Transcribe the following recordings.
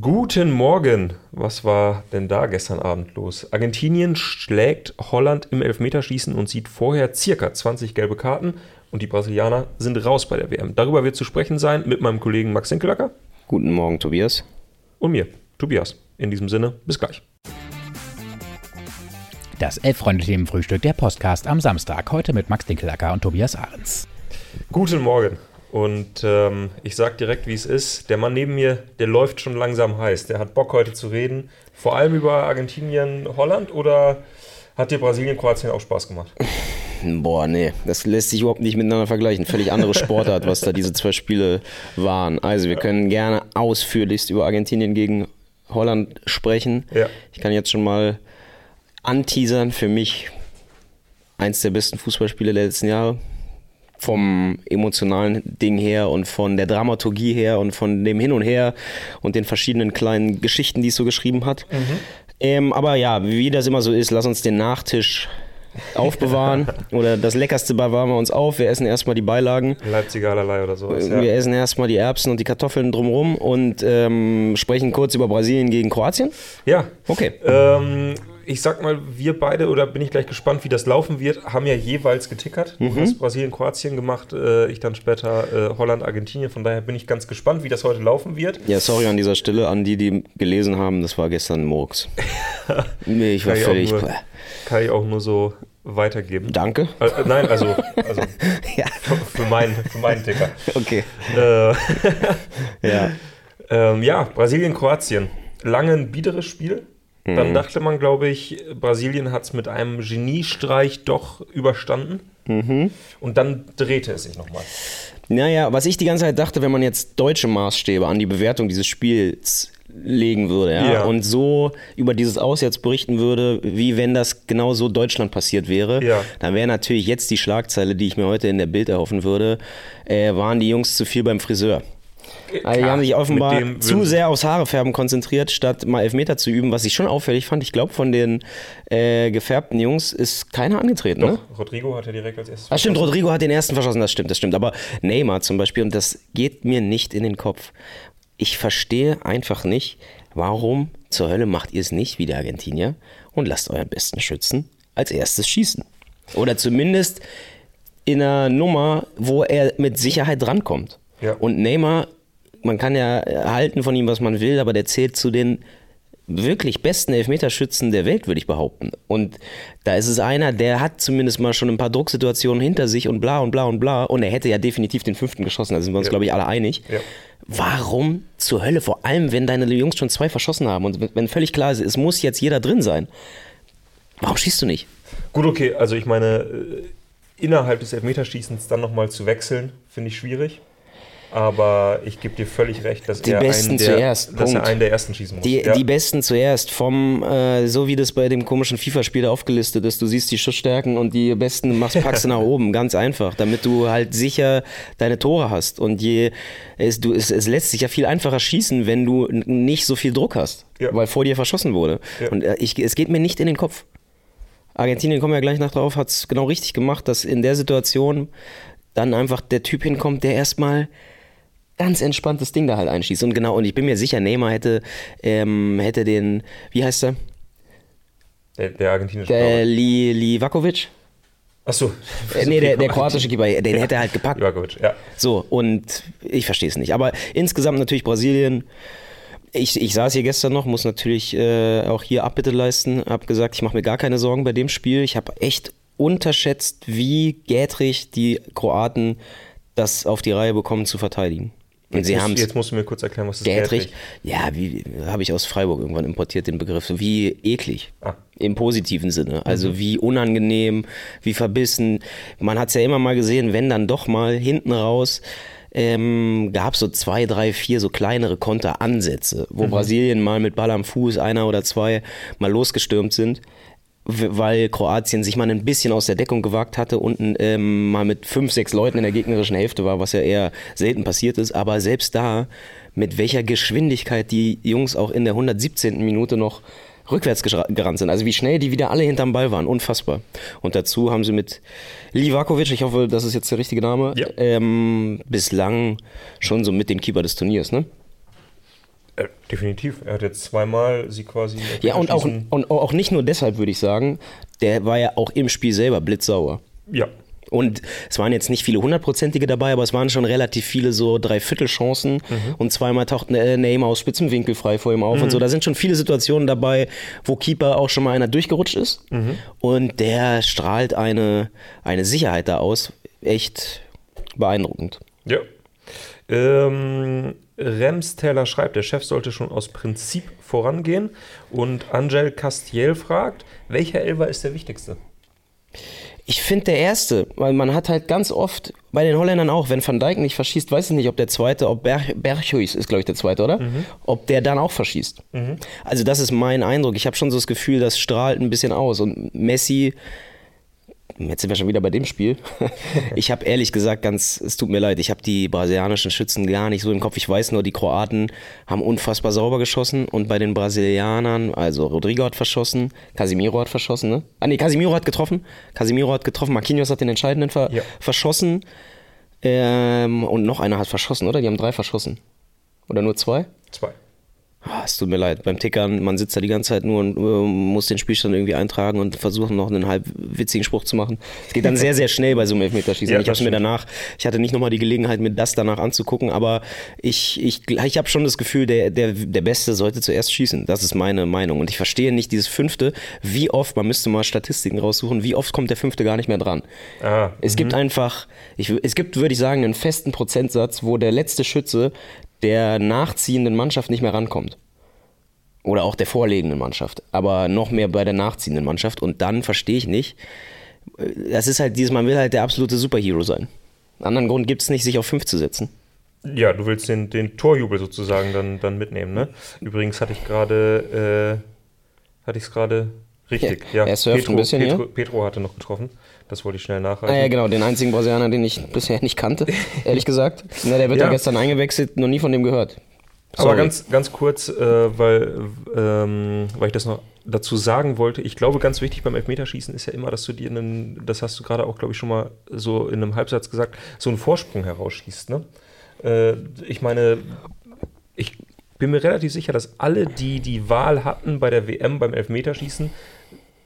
Guten Morgen. Was war denn da gestern Abend los? Argentinien schlägt Holland im Elfmeterschießen und sieht vorher circa 20 gelbe Karten und die Brasilianer sind raus bei der WM. Darüber wird zu sprechen sein mit meinem Kollegen Max Sinkelacker. Guten Morgen, Tobias. Und mir, Tobias. In diesem Sinne, bis gleich. Das Elf-Freunde-Themen-Frühstück, der Podcast am Samstag. Heute mit Max Dinkelacker und Tobias Ahrens. Guten Morgen. Und ähm, ich sag direkt, wie es ist. Der Mann neben mir, der läuft schon langsam heiß. Der hat Bock heute zu reden. Vor allem über Argentinien, Holland oder hat dir Brasilien, Kroatien auch Spaß gemacht? Boah, nee, das lässt sich überhaupt nicht miteinander vergleichen. Völlig andere Sportart, was da diese zwei Spiele waren. Also, wir können gerne ausführlichst über Argentinien gegen Holland sprechen. Ja. Ich kann jetzt schon mal anteasern. Für mich eins der besten Fußballspiele der letzten Jahre vom emotionalen Ding her und von der Dramaturgie her und von dem Hin und Her und den verschiedenen kleinen Geschichten, die es so geschrieben hat. Ähm, aber ja, wie das immer so ist, lass uns den Nachtisch aufbewahren oder das Leckerste bewahren wir uns auf. Wir essen erstmal die Beilagen. Leipziger allerlei oder sowas. Wir Ja. essen erstmal die Erbsen und die Kartoffeln drumrum und ähm, sprechen kurz über Brasilien gegen Kroatien. ja. Okay. Ähm, ich sag mal, wir beide, oder bin ich gleich gespannt, wie das laufen wird, haben ja jeweils getickert. Du hast Brasilien, Kroatien gemacht, äh, ich dann später äh, Holland, Argentinien. Von daher bin ich ganz gespannt, wie das heute laufen wird. Ja, sorry an dieser Stelle an die, die gelesen haben, das war gestern Murks. nee, ich war Kann ich, völlig. auch nur, kann ich auch nur so weitergeben. Danke. Äh, äh, nein, also, also Ja, für, für, meinen, für meinen Ticker. okay. Äh, Ja. ähm, ja, Brasilien, Kroatien. Lange ein biederes Spiel. Dann Mhm. dachte man, glaube ich, Brasilien hat es mit einem Geniestreich doch überstanden. Mhm. Und dann drehte es sich nochmal. Naja, was ich die ganze Zeit dachte, wenn man jetzt deutsche Maßstäbe an die Bewertung dieses Spiels legen würde ja, Ja. und so über dieses Aus jetzt berichten würde, wie wenn das genau so Deutschland passiert wäre, Ja. dann wäre natürlich jetzt die Schlagzeile, die ich mir heute in der Bild erhoffen würde, äh, waren die Jungs zu viel beim Friseur. Also die haben sich offenbar zu sehr aufs Haarefärben konzentriert, statt mal Elfmeter zu üben, was ich schon auffällig fand. Ich glaube, von den äh, gefärbten Jungs ist keiner angetreten. Ne? Doch, Rodrigo hat ja direkt als erstes. Ah, stimmt, verschossen. Rodrigo hat den ersten verschossen, das stimmt, das stimmt. Aber Neymar zum Beispiel, und das geht mir nicht in den Kopf. Ich verstehe einfach nicht, warum zur Hölle macht ihr es nicht wie die Argentinier und lasst euren besten Schützen als erstes schießen. Oder zumindest in einer Nummer, wo er mit Sicherheit drankommt. Ja. Und Neymar, man kann ja halten von ihm, was man will, aber der zählt zu den wirklich besten Elfmeterschützen der Welt, würde ich behaupten. Und da ist es einer, der hat zumindest mal schon ein paar Drucksituationen hinter sich und bla und bla und bla. Und er hätte ja definitiv den fünften geschossen, da sind wir uns, Ja. glaube ich, alle einig. Ja. Warum zur Hölle? Vor allem, wenn deine Jungs schon zwei verschossen haben und wenn völlig klar ist, es muss jetzt jeder drin sein. Warum schießt du nicht? Gut, okay, also ich meine, äh, innerhalb des Elfmeterschießens dann nochmal zu wechseln, finde ich schwierig. Aber ich gebe dir völlig recht, dass, Die er, Besten einen der, zuerst, dass er einen der ersten schießen muss. Die, ja. die Besten zuerst, vom, äh, so wie das bei dem komischen FIFA-Spiel aufgelistet ist, du siehst die Schussstärken und die Besten machst, packst du nach oben, ganz einfach, damit du halt sicher deine Tore hast. Und je, es, du, es, es lässt sich ja viel einfacher schießen, wenn du nicht so viel Druck hast, Ja. weil vor dir verschossen wurde. Ja. Und äh, ich, es geht mir nicht in den Kopf. Argentinien, kommen wir ja gleich nach drauf, hat es genau richtig gemacht, dass in der Situation dann einfach der Typ hinkommt, der erstmal ganz entspanntes Ding da halt einschießt. Und genau, und ich bin mir sicher, Neymar hätte, ähm, hätte den, wie heißt er? der, der argentinische Der. Li, Livakovic? Achso. Äh, nee, der, der kroatische Keeper, den hätte er halt gepackt. Ivakovic, ja. So, und ich verstehe es nicht. Aber insgesamt natürlich Brasilien. Ich, ich saß hier gestern noch, muss natürlich äh, auch hier Abbitte leisten. Hab gesagt, ich mache mir gar keine Sorgen bei dem Spiel. Ich habe echt unterschätzt, wie gätrig die Kroaten das auf die Reihe bekommen zu verteidigen. Und Jetzt, sie musst, haben jetzt musst du mir kurz erklären, was das Gätrig. Gätrig. Ja, wie habe ich aus Freiburg irgendwann importiert den Begriff. Wie eklig. Ah. Im positiven Sinne. Also wie unangenehm, wie verbissen. Man hat es ja immer mal gesehen, wenn dann doch mal hinten raus ähm, gab so zwei, drei, vier so kleinere Konteransätze, wo Brasilien mal mit Ball am Fuß, einer oder zwei, mal losgestürmt sind. Weil Kroatien sich mal ein bisschen aus der Deckung gewagt hatte und ähm, mal mit fünf, sechs Leuten in der gegnerischen Hälfte war, was ja eher selten passiert ist. Aber selbst da, mit welcher Geschwindigkeit die Jungs auch in der 117. Minute noch rückwärts gerannt sind. Also wie schnell die wieder alle hinterm Ball waren. Unfassbar. Und dazu haben sie mit Livakovic, ich hoffe, das ist jetzt der richtige Name, Ja. ähm, bislang schon so mit den Keeper des Turniers, ne? Äh, Definitiv. Er hat jetzt zweimal sie quasi. Ja, und auch, und auch nicht nur deshalb, würde ich sagen. Der war ja auch im Spiel selber blitzsauer. Ja. Und es waren jetzt nicht viele hundertprozentige dabei, aber es waren schon relativ viele so Dreiviertelchancen mhm. und zweimal taucht äh, Neymar aus Spitzenwinkel frei vor ihm auf mhm. und so. Da sind schon viele Situationen dabei, wo Keeper auch schon mal einer durchgerutscht ist mhm. und der strahlt eine, eine Sicherheit da aus. Echt beeindruckend. Ja. Ähm, Remsteller schreibt, der Chef sollte schon aus Prinzip vorangehen. Und Angel Castiel fragt, welcher Elfer ist der wichtigste? Ich finde der erste, weil man hat halt ganz oft, bei den Holländern auch, wenn Van Dijk nicht verschießt, weiß ich nicht, ob der zweite, ob Ber Berghuis ist, glaube ich, der zweite, oder? Mhm. Ob der dann auch verschießt. Mhm. Also das ist mein Eindruck. Ich habe schon so das Gefühl, das strahlt ein bisschen aus. Und Messi Jetzt sind wir schon wieder bei dem Spiel. Ich habe ehrlich gesagt ganz, es tut mir leid, ich habe die brasilianischen Schützen gar nicht so im Kopf. Ich weiß nur, die Kroaten haben unfassbar sauber geschossen und bei den Brasilianern, also Rodrigo hat verschossen, Casimiro hat verschossen, ne? Ah nee, Casimiro hat getroffen. Casimiro hat getroffen, Marquinhos hat den entscheidenden ver ja. verschossen. Ähm, und noch einer hat verschossen, oder? Die haben drei verschossen. Oder nur zwei? Zwei. Ah, es tut mir leid, beim Tickern, man sitzt da die ganze Zeit nur und äh, muss den Spielstand irgendwie eintragen und versuchen noch einen halb witzigen Spruch zu machen. Es geht dann sehr, sehr schnell bei so einem Elfmeterschießen. Ja, ich hatte mir danach, ich hatte nicht nochmal die Gelegenheit, mir das danach anzugucken, aber ich, ich, ich habe schon das Gefühl, der, der, der Beste sollte zuerst schießen. Das ist meine Meinung. Und ich verstehe nicht dieses Fünfte, wie oft, man müsste mal Statistiken raussuchen, wie oft kommt der Fünfte gar nicht mehr dran. Ah, es gibt mhm. einfach, ich, es gibt, würde ich sagen, einen festen Prozentsatz, wo der letzte Schütze der nachziehenden Mannschaft nicht mehr rankommt. Oder auch der vorlegenden Mannschaft. Aber noch mehr bei der nachziehenden Mannschaft. Und dann verstehe ich nicht. Das ist halt dieses, man will halt der absolute Superhero sein. Anderen Grund gibt es nicht, sich auf 5 zu setzen. Ja, du willst den, den Torjubel sozusagen dann, dann mitnehmen, ne? Übrigens hatte ich gerade, äh, hatte ich es gerade richtig. Ja, ja. Petro, ein bisschen, Petro, ja? Petro hatte noch getroffen. Das wollte ich schnell nachreichen. Ah, ja, genau, den einzigen Brasilianer, den ich bisher nicht kannte, ehrlich gesagt. Na, der wird ja. ja gestern eingewechselt, noch nie von dem gehört. Sorry. Aber ganz, ganz kurz, äh, weil, ähm, weil ich das noch dazu sagen wollte, ich glaube, ganz wichtig beim Elfmeterschießen ist ja immer, dass du dir einen, das hast du gerade auch, glaube ich, schon mal so in einem Halbsatz gesagt, so einen Vorsprung herausschießt. Ne? Äh, ich meine, ich bin mir relativ sicher, dass alle, die die Wahl hatten bei der WM beim Elfmeterschießen,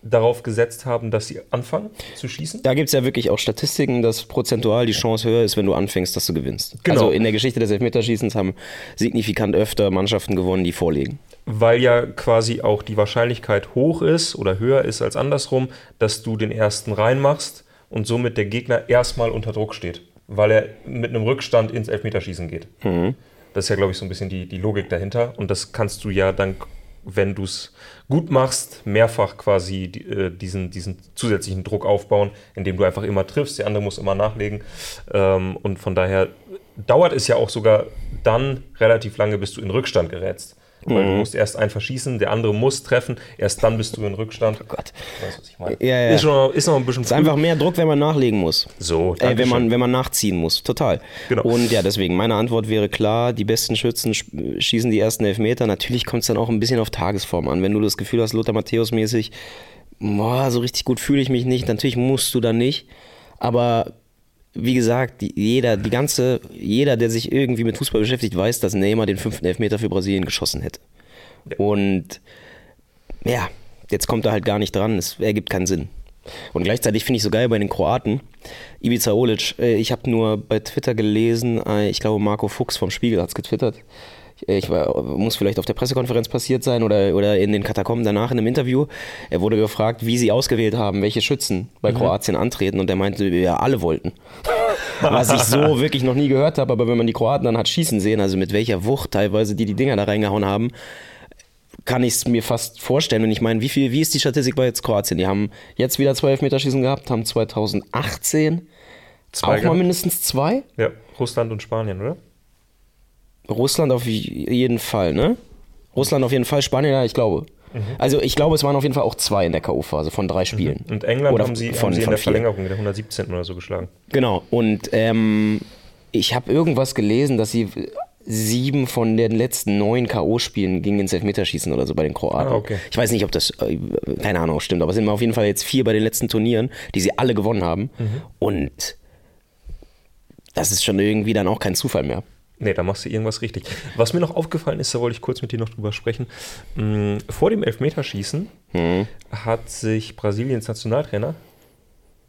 darauf gesetzt haben, dass sie anfangen zu schießen. Da gibt es ja wirklich auch Statistiken, dass prozentual die Chance höher ist, wenn du anfängst, dass du gewinnst. Genau. Also in der Geschichte des Elfmeterschießens haben signifikant öfter Mannschaften gewonnen, die vorlegen. Weil ja quasi auch die Wahrscheinlichkeit hoch ist oder höher ist als andersrum, dass du den ersten reinmachst und somit der Gegner erstmal unter Druck steht, weil er mit einem Rückstand ins Elfmeterschießen geht. Mhm. Das ist ja, glaube ich, so ein bisschen die, die Logik dahinter. Und das kannst du ja dann wenn du es gut machst, mehrfach quasi äh, diesen, diesen zusätzlichen Druck aufbauen, indem du einfach immer triffst, der andere muss immer nachlegen. Ähm, und von daher dauert es ja auch sogar dann relativ lange, bis du in Rückstand gerätst. Weil mhm. du musst erst einen verschießen, der andere muss treffen, erst dann bist du in Rückstand. Oh Gott. Weißt, was ich meine? Ja, ja. Ist, schon, ist noch ein bisschen Es ist einfach mehr Druck, wenn man nachlegen muss. So, äh, wenn, man, wenn man nachziehen muss. Total. Genau. Und ja, deswegen, meine Antwort wäre klar, die besten Schützen schießen die ersten Elfmeter. Natürlich kommt es dann auch ein bisschen auf Tagesform an. Wenn du das Gefühl hast, Lothar Matthäus mäßig, boah, so richtig gut fühle ich mich nicht, natürlich musst du dann nicht. Aber wie gesagt, jeder, die ganze, jeder, der sich irgendwie mit Fußball beschäftigt, weiß, dass Neymar den fünften Elfmeter für Brasilien geschossen hätte. Und ja, jetzt kommt er halt gar nicht dran. Es ergibt keinen Sinn. Und gleichzeitig finde ich so geil bei den Kroaten, Ivica Olic, äh, ich habe nur bei Twitter gelesen, äh, ich glaube Marco Fuchs vom Spiegel hat es getwittert, ich war, muss vielleicht auf der Pressekonferenz passiert sein oder, oder in den Katakomben danach in einem Interview. Er wurde gefragt, wie sie ausgewählt haben, welche Schützen bei mhm. Kroatien antreten und er meinte, ja, alle wollten. Was ich so wirklich noch nie gehört habe, aber wenn man die Kroaten dann hat schießen sehen, also mit welcher Wucht teilweise die die Dinger da reingehauen haben, kann ich es mir fast vorstellen. Und ich meine, wie viel, wie ist die Statistik bei jetzt Kroatien? Die haben jetzt wieder zwei Elfmeterschießen gehabt, haben 2018 zwei auch mal mindestens zwei. Ja, Russland und Spanien, oder? Russland auf jeden Fall, ne? Russland auf jeden Fall, Spanien, ja, ich glaube. Mhm. Also ich glaube, es waren auf jeden Fall auch zwei in der K.O.-Phase von drei Spielen. Mhm. Und England oder haben sie, von, haben sie in der Verlängerung der 117. oder so geschlagen. Genau. Und ähm, ich habe irgendwas gelesen, dass sie sieben von den letzten neun K.O.-Spielen gingen ins Elfmeterschießen oder so bei den Kroaten. Ah, okay. Ich weiß nicht, ob das, äh, keine Ahnung, stimmt, aber es sind auf jeden Fall jetzt vier bei den letzten Turnieren, die sie alle gewonnen haben. Mhm. Und das ist schon irgendwie dann auch kein Zufall mehr. Nee, da machst du irgendwas richtig. Was mir noch aufgefallen ist, da wollte ich kurz mit dir noch drüber sprechen. mh, Vor dem Elfmeterschießen Hm. hat sich Brasiliens Nationaltrainer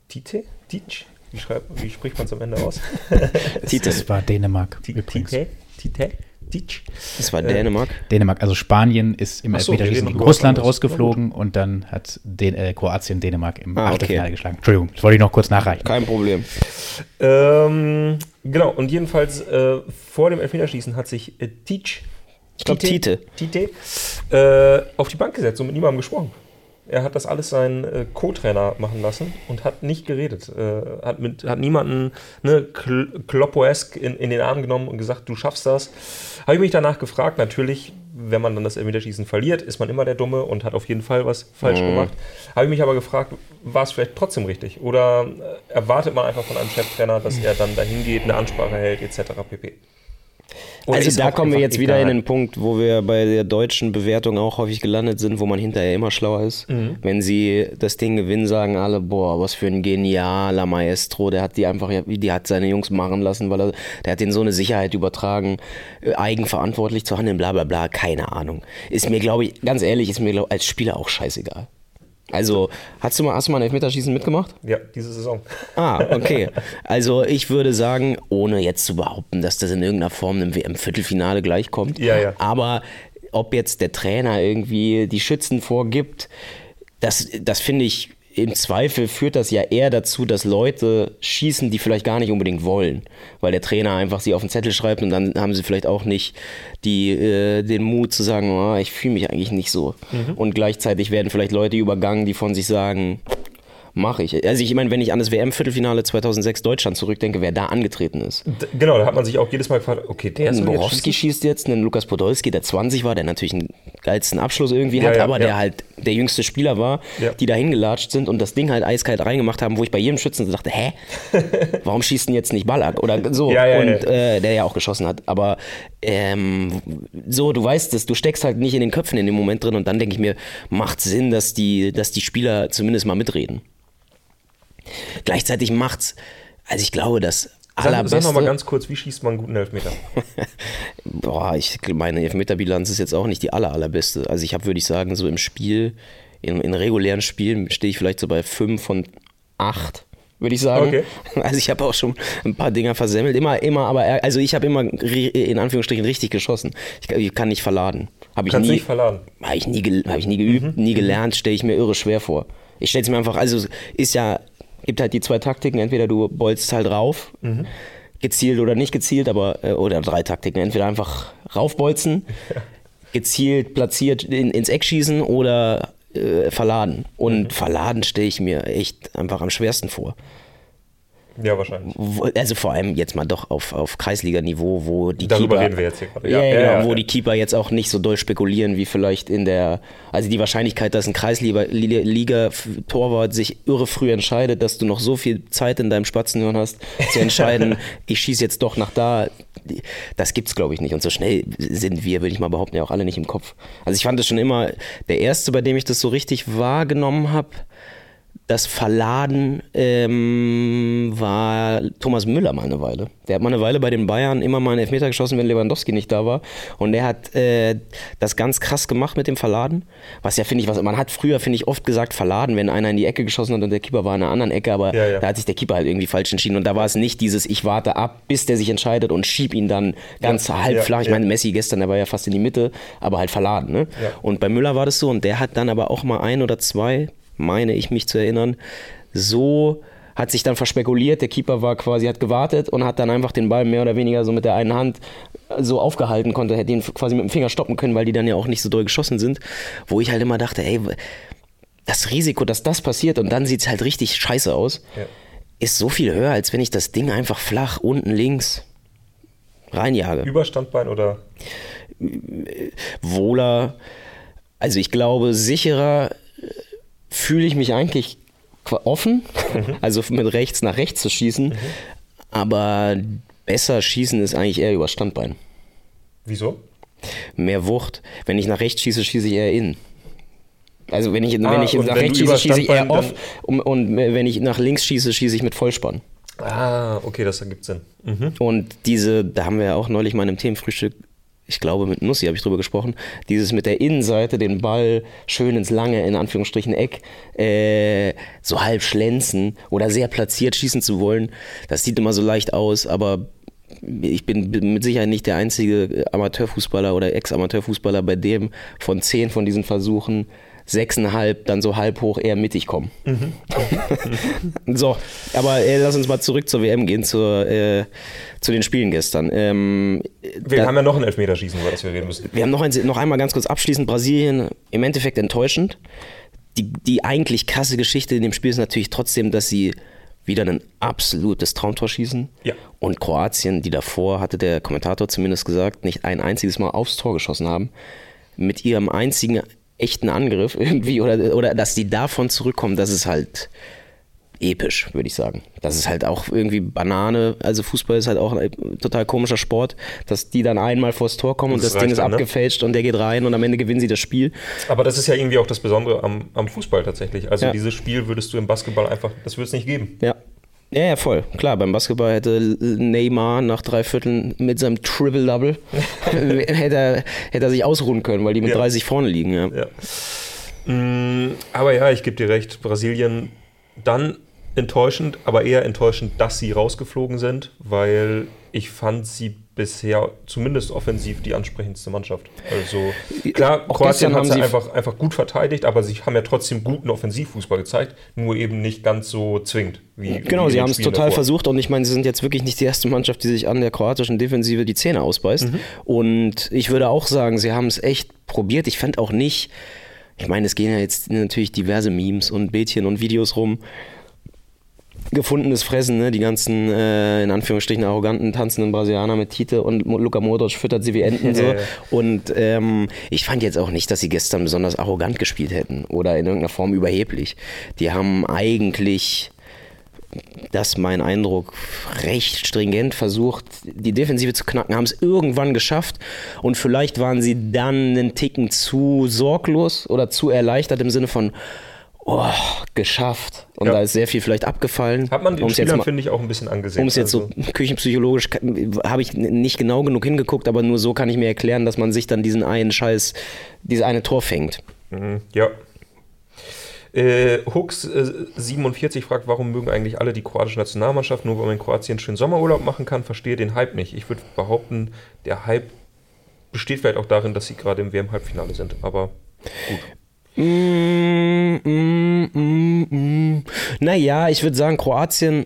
Tite? Tite? Wie, schreibt, wie spricht man es am Ende aus? Tite, Das war Dänemark übrigens. Tite? Tite? Tite? das war Dänemark. Dänemark, also Spanien ist im so, Elfmeterschießen gegen Russland rausgeflogen und dann hat Den äh, Kroatien Dänemark im Ah, okay. Achtelfinale geschlagen. Entschuldigung, das wollte ich noch kurz nachreichen. Kein Problem. Ähm, genau, und jedenfalls äh, vor dem Elfmeterschießen hat sich äh, Tite, Ich glaube, Tite. Tite äh, auf die Bank gesetzt und mit niemandem gesprochen. Er hat das alles seinen äh, Co-Trainer machen lassen und hat nicht geredet. Äh, hat, mit, hat niemanden ne, Kl Kloppoesk in, in den Arm genommen und gesagt, du schaffst das. Habe ich mich danach gefragt, natürlich, wenn man dann das Elfmeterschießen verliert, ist man immer der Dumme und hat auf jeden Fall was falsch gemacht. Habe ich mich aber gefragt, war es vielleicht trotzdem richtig? Oder äh, erwartet man einfach von einem Cheftrainer, dass er dann dahin geht, eine Ansprache hält, etc. pp. Oder Also da kommen wir jetzt wieder in egal? den Punkt, wo wir bei der deutschen Bewertung auch häufig gelandet sind, wo man hinterher immer schlauer ist. Mhm. Wenn sie das Ding gewinnen, sagen alle, boah, was für ein genialer Maestro, der hat die einfach, die hat seine Jungs machen lassen, weil er, der hat denen so eine Sicherheit übertragen, äh, eigenverantwortlich zu handeln, bla bla bla, keine Ahnung. Ist mir, glaube ich, ganz ehrlich, ist mir glaub, als Spieler auch scheißegal. Also, hast du mal, hast du mal ein Elfmeterschießen mitgemacht? Ja, diese Saison. Ah, okay. Also ich würde sagen, ohne jetzt zu behaupten, dass das in irgendeiner Form im WM-Viertelfinale gleichkommt, Ja, ja. aber ob jetzt der Trainer irgendwie die Schützen vorgibt, das, das finde ich, im Zweifel führt das ja eher dazu, dass Leute schießen, die vielleicht gar nicht unbedingt wollen, weil der Trainer einfach sie auf den Zettel schreibt und dann haben sie vielleicht auch nicht die, äh, den Mut zu sagen, oh, ich fühle mich eigentlich nicht so. Und gleichzeitig werden vielleicht Leute übergangen, die von sich sagen, mache ich. Also ich meine, wenn ich an das WM-Viertelfinale 2006 Deutschland zurückdenke, wer da angetreten ist. D genau, da hat man sich auch jedes Mal gefragt, okay, der jetzt Borowski schießen? schießt jetzt, einen Lukas Podolski, der 20 war, der natürlich einen geilsten Abschluss irgendwie Ja, hat, ja, aber ja. der halt der jüngste Spieler war, die da hingelatscht sind und das Ding halt eiskalt reingemacht haben, wo ich bei jedem Schützen dachte, hä? Warum schießt denn jetzt nicht Ballack? Oder so. Und. Äh, der ja auch geschossen hat. Aber ähm, so, du weißt es, du steckst halt nicht in den Köpfen in dem Moment drin und dann denke ich mir, macht Sinn, dass die, dass die Spieler zumindest mal mitreden. Gleichzeitig macht's, also ich glaube, das Sag, allerbeste... sag noch mal ganz kurz, wie schießt man einen guten Elfmeter? Boah, ich, meine Elfmeterbilanz ist jetzt auch nicht die aller, allerbeste. Also ich habe, würde ich sagen, so im Spiel, in, in regulären Spielen stehe ich vielleicht so bei 5 von 8, würde ich sagen. Okay. Also ich habe auch schon ein paar Dinger versemmelt. Immer, immer, aber, er- also ich habe immer in Anführungsstrichen richtig geschossen. Ich, ich kann nicht verladen. Habe ich Kannst nie, nicht verladen. habe ich nie, hab ich nie geübt, nie gelernt, stelle ich mir irre schwer vor. Ich stelle es mir einfach, also ist ja, gibt halt die zwei Taktiken, entweder du bolzt halt rauf, gezielt oder nicht gezielt, aber, äh, oder drei Taktiken, entweder einfach raufbolzen, gezielt platziert in, ins Eck schießen oder äh, verladen. Und verladen stelle ich mir echt einfach am schwersten vor. Ja, wahrscheinlich. Also vor allem jetzt mal doch auf, auf Kreisliga-Niveau, wo die Darüber Keeper, reden wir jetzt hier gerade. Ja, Ja, ja, genau, wo die Keeper jetzt auch nicht so doll spekulieren wie vielleicht in der, also die Wahrscheinlichkeit, dass ein Kreisliga-Torwart sich irre früh entscheidet, dass du noch so viel Zeit in deinem Spatzenhirn hast, zu entscheiden, ich schieße jetzt doch nach da, das gibt's glaube ich nicht. Und so schnell sind wir, würde ich mal behaupten, ja auch alle nicht im Kopf. Also ich fand das schon immer, der erste, bei dem ich das so richtig wahrgenommen habe, das Verladen ähm, war Thomas Müller mal eine Weile. Der hat mal eine Weile bei den Bayern immer mal einen Elfmeter geschossen, wenn Lewandowski nicht da war. Und der hat äh, das ganz krass gemacht mit dem Verladen. Was ja, finde ich, was man hat früher, finde ich, oft gesagt, Verladen, wenn einer in die Ecke geschossen hat und der Keeper war in einer anderen Ecke, aber Ja, ja. da hat sich der Keeper halt irgendwie falsch entschieden. Und da war es nicht dieses, ich warte ab, bis der sich entscheidet und schieb ihn dann ganz Ja, halb flach. Ich meine, Messi gestern, der war ja fast in die Mitte, aber halt verladen. Ne? Und bei Müller war das so und der hat dann aber auch mal ein oder zwei, meine ich mich zu erinnern, so hat sich dann verspekuliert, der Keeper war quasi, hat gewartet und hat dann einfach den Ball mehr oder weniger so mit der einen Hand so aufgehalten, konnte, hätte ihn quasi mit dem Finger stoppen können, weil die dann ja auch nicht so doll geschossen sind, wo ich halt immer dachte, ey, das Risiko, dass das passiert und dann sieht es halt richtig scheiße aus, Ja. ist so viel höher, als wenn ich das Ding einfach flach unten links reinjage. Überstandbein oder wohler, also ich glaube, sicherer äh, fühle ich mich eigentlich offen, also mit rechts nach rechts zu schießen, aber besser schießen ist eigentlich eher über Standbein. wieso? Mehr Wucht. Wenn ich nach rechts schieße, schieße ich eher innen. Also wenn ich, Ah, wenn ich nach wenn rechts schieße, schieße ich eher off und, und wenn ich nach links schieße, schieße ich mit Vollspann. Ah, okay, das ergibt Sinn. Mhm. Und diese, da haben wir ja auch neulich mal in einem Themenfrühstück, ich glaube mit Nussi habe ich drüber gesprochen, dieses mit der Innenseite den Ball schön ins lange, in Anführungsstrichen, Eck, äh, so halb schlänzen oder sehr platziert schießen zu wollen, das sieht immer so leicht aus, aber ich bin mit Sicherheit nicht der einzige Amateurfußballer oder Ex-Amateurfußballer, bei dem von zehn von diesen Versuchen sechseinhalb dann so halb hoch eher mittig kommen. Mhm. so, aber äh, lass uns mal zurück zur WM gehen, zur, äh, zu den Spielen gestern. Ähm, wir da, haben ja noch ein Elfmeterschießen, über das wir reden müssen. Wir haben noch, ein, noch einmal ganz kurz abschließend Brasilien im Endeffekt enttäuschend. Die, die eigentlich krasse Geschichte in dem Spiel ist natürlich trotzdem, dass sie wieder ein absolutes Traumtor schießen. Ja. Und Kroatien, die davor, hatte der Kommentator zumindest gesagt, nicht ein einziges Mal aufs Tor geschossen haben, mit ihrem einzigen echten Angriff irgendwie oder, oder dass die davon zurückkommen, das ist halt episch, würde ich sagen. Das ist halt auch irgendwie Banane. Also Fußball ist halt auch ein total komischer Sport, dass die dann einmal vors Tor kommen und das, das Ding ist dann, ne? abgefälscht ne? und der geht rein und am Ende gewinnen sie das Spiel. Aber das ist ja irgendwie auch das Besondere am, am Fußball tatsächlich. Also ja. dieses Spiel würdest du im Basketball einfach, das würde es nicht geben. Ja, ja, ja, voll. Klar, beim Basketball hätte Neymar nach drei Vierteln mit seinem Triple-Double hätte, er, hätte er sich ausruhen können, weil die mit ja. 30 vorne liegen. Ja. ja. Mm, aber ja, ich gebe dir recht, Brasilien dann enttäuschend, aber eher enttäuschend, dass sie rausgeflogen sind, weil ich fand sie bisher zumindest offensiv die ansprechendste Mannschaft. Also klar, Auch Kroatien hat sie einfach, einfach gut verteidigt, aber sie haben ja trotzdem guten Offensivfußball gezeigt, nur eben nicht ganz so zwingend. Wie, genau, wie sie haben es total davor. versucht und ich meine, sie sind jetzt wirklich nicht die erste Mannschaft, die sich an der kroatischen Defensive die Zähne ausbeißt. Mhm. Und ich würde auch sagen, sie haben es echt probiert. Ich fand auch nicht, ich meine, es gehen ja jetzt natürlich diverse Memes und Bildchen und Videos rum gefundenes Fressen, ne? die ganzen, äh, in Anführungsstrichen, arroganten, tanzenden Brasilianer mit Tite und Luka Modric füttert sie wie Enten so. Und ähm, ich fand jetzt auch nicht, dass sie gestern besonders arrogant gespielt hätten oder in irgendeiner Form überheblich. Die haben eigentlich, das ist mein Eindruck, recht stringent versucht, die Defensive zu knacken, haben es irgendwann geschafft und vielleicht waren sie dann einen Ticken zu sorglos oder zu erleichtert im Sinne von, oh, geschafft. Und ja. da ist sehr viel vielleicht abgefallen. Hat man den Spielern, finde ich, auch ein bisschen angesehen. Um es jetzt also. so küchenpsychologisch, habe ich nicht genau genug hingeguckt, aber nur so kann ich mir erklären, dass man sich dann diesen einen Scheiß, dieses eine Tor fängt. Mhm, ja. Äh, Hooks äh, 47 fragt, warum mögen eigentlich alle die kroatische Nationalmannschaft, nur weil man in Kroatien schön Sommerurlaub machen kann, verstehe den Hype nicht. Ich würde behaupten, der Hype besteht vielleicht auch darin, dass sie gerade im WM-Halbfinale sind, aber gut. Mm, mm, mm, mm. Naja, ich würde sagen, Kroatien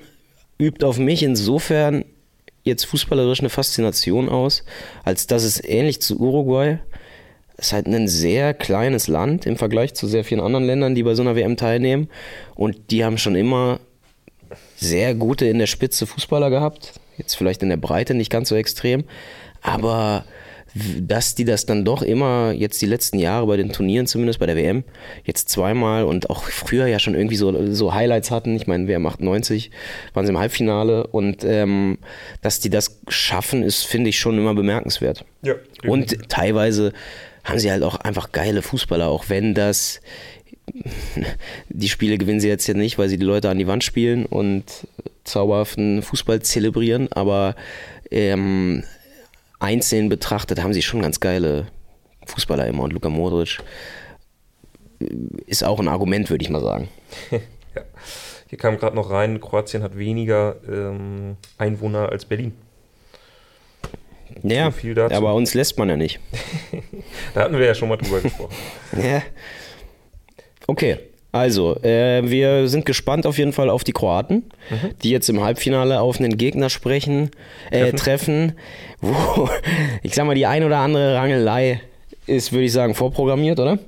übt auf mich insofern jetzt fußballerisch eine Faszination aus, als dass es ähnlich zu Uruguay es ist halt ein sehr kleines Land im Vergleich zu sehr vielen anderen Ländern, die bei so einer WM teilnehmen. Und die haben schon immer sehr gute in der Spitze Fußballer gehabt. Jetzt vielleicht in der Breite nicht ganz so extrem. Aber dass die das dann doch immer jetzt die letzten Jahre bei den Turnieren, zumindest bei der WM, jetzt zweimal und auch früher ja schon irgendwie so, so Highlights hatten. Ich meine, WM 98 waren sie im Halbfinale und ähm, dass die das schaffen, ist, finde ich, schon immer bemerkenswert. Ja, und teilweise haben sie halt auch einfach geile Fußballer, auch wenn das die Spiele gewinnen sie jetzt ja nicht, weil sie die Leute an die Wand spielen und zauberhaften Fußball zelebrieren, aber ähm, einzeln betrachtet haben sie schon ganz geile Fußballer immer und Luka Modric ist auch ein Argument, würde ich mal sagen. ja. Hier kam gerade noch rein, Kroatien hat weniger ähm, Einwohner als Berlin. Ja, so aber uns lässt man ja nicht. da hatten wir ja schon mal drüber gesprochen. Ja. Okay. Also, äh, wir sind gespannt auf jeden Fall auf die Kroaten, mhm. die jetzt im Halbfinale auf einen Gegner sprechen, äh, treffen. treffen, wo, ich sag mal, die ein oder andere Rangelei ist, würde ich sagen, vorprogrammiert, oder?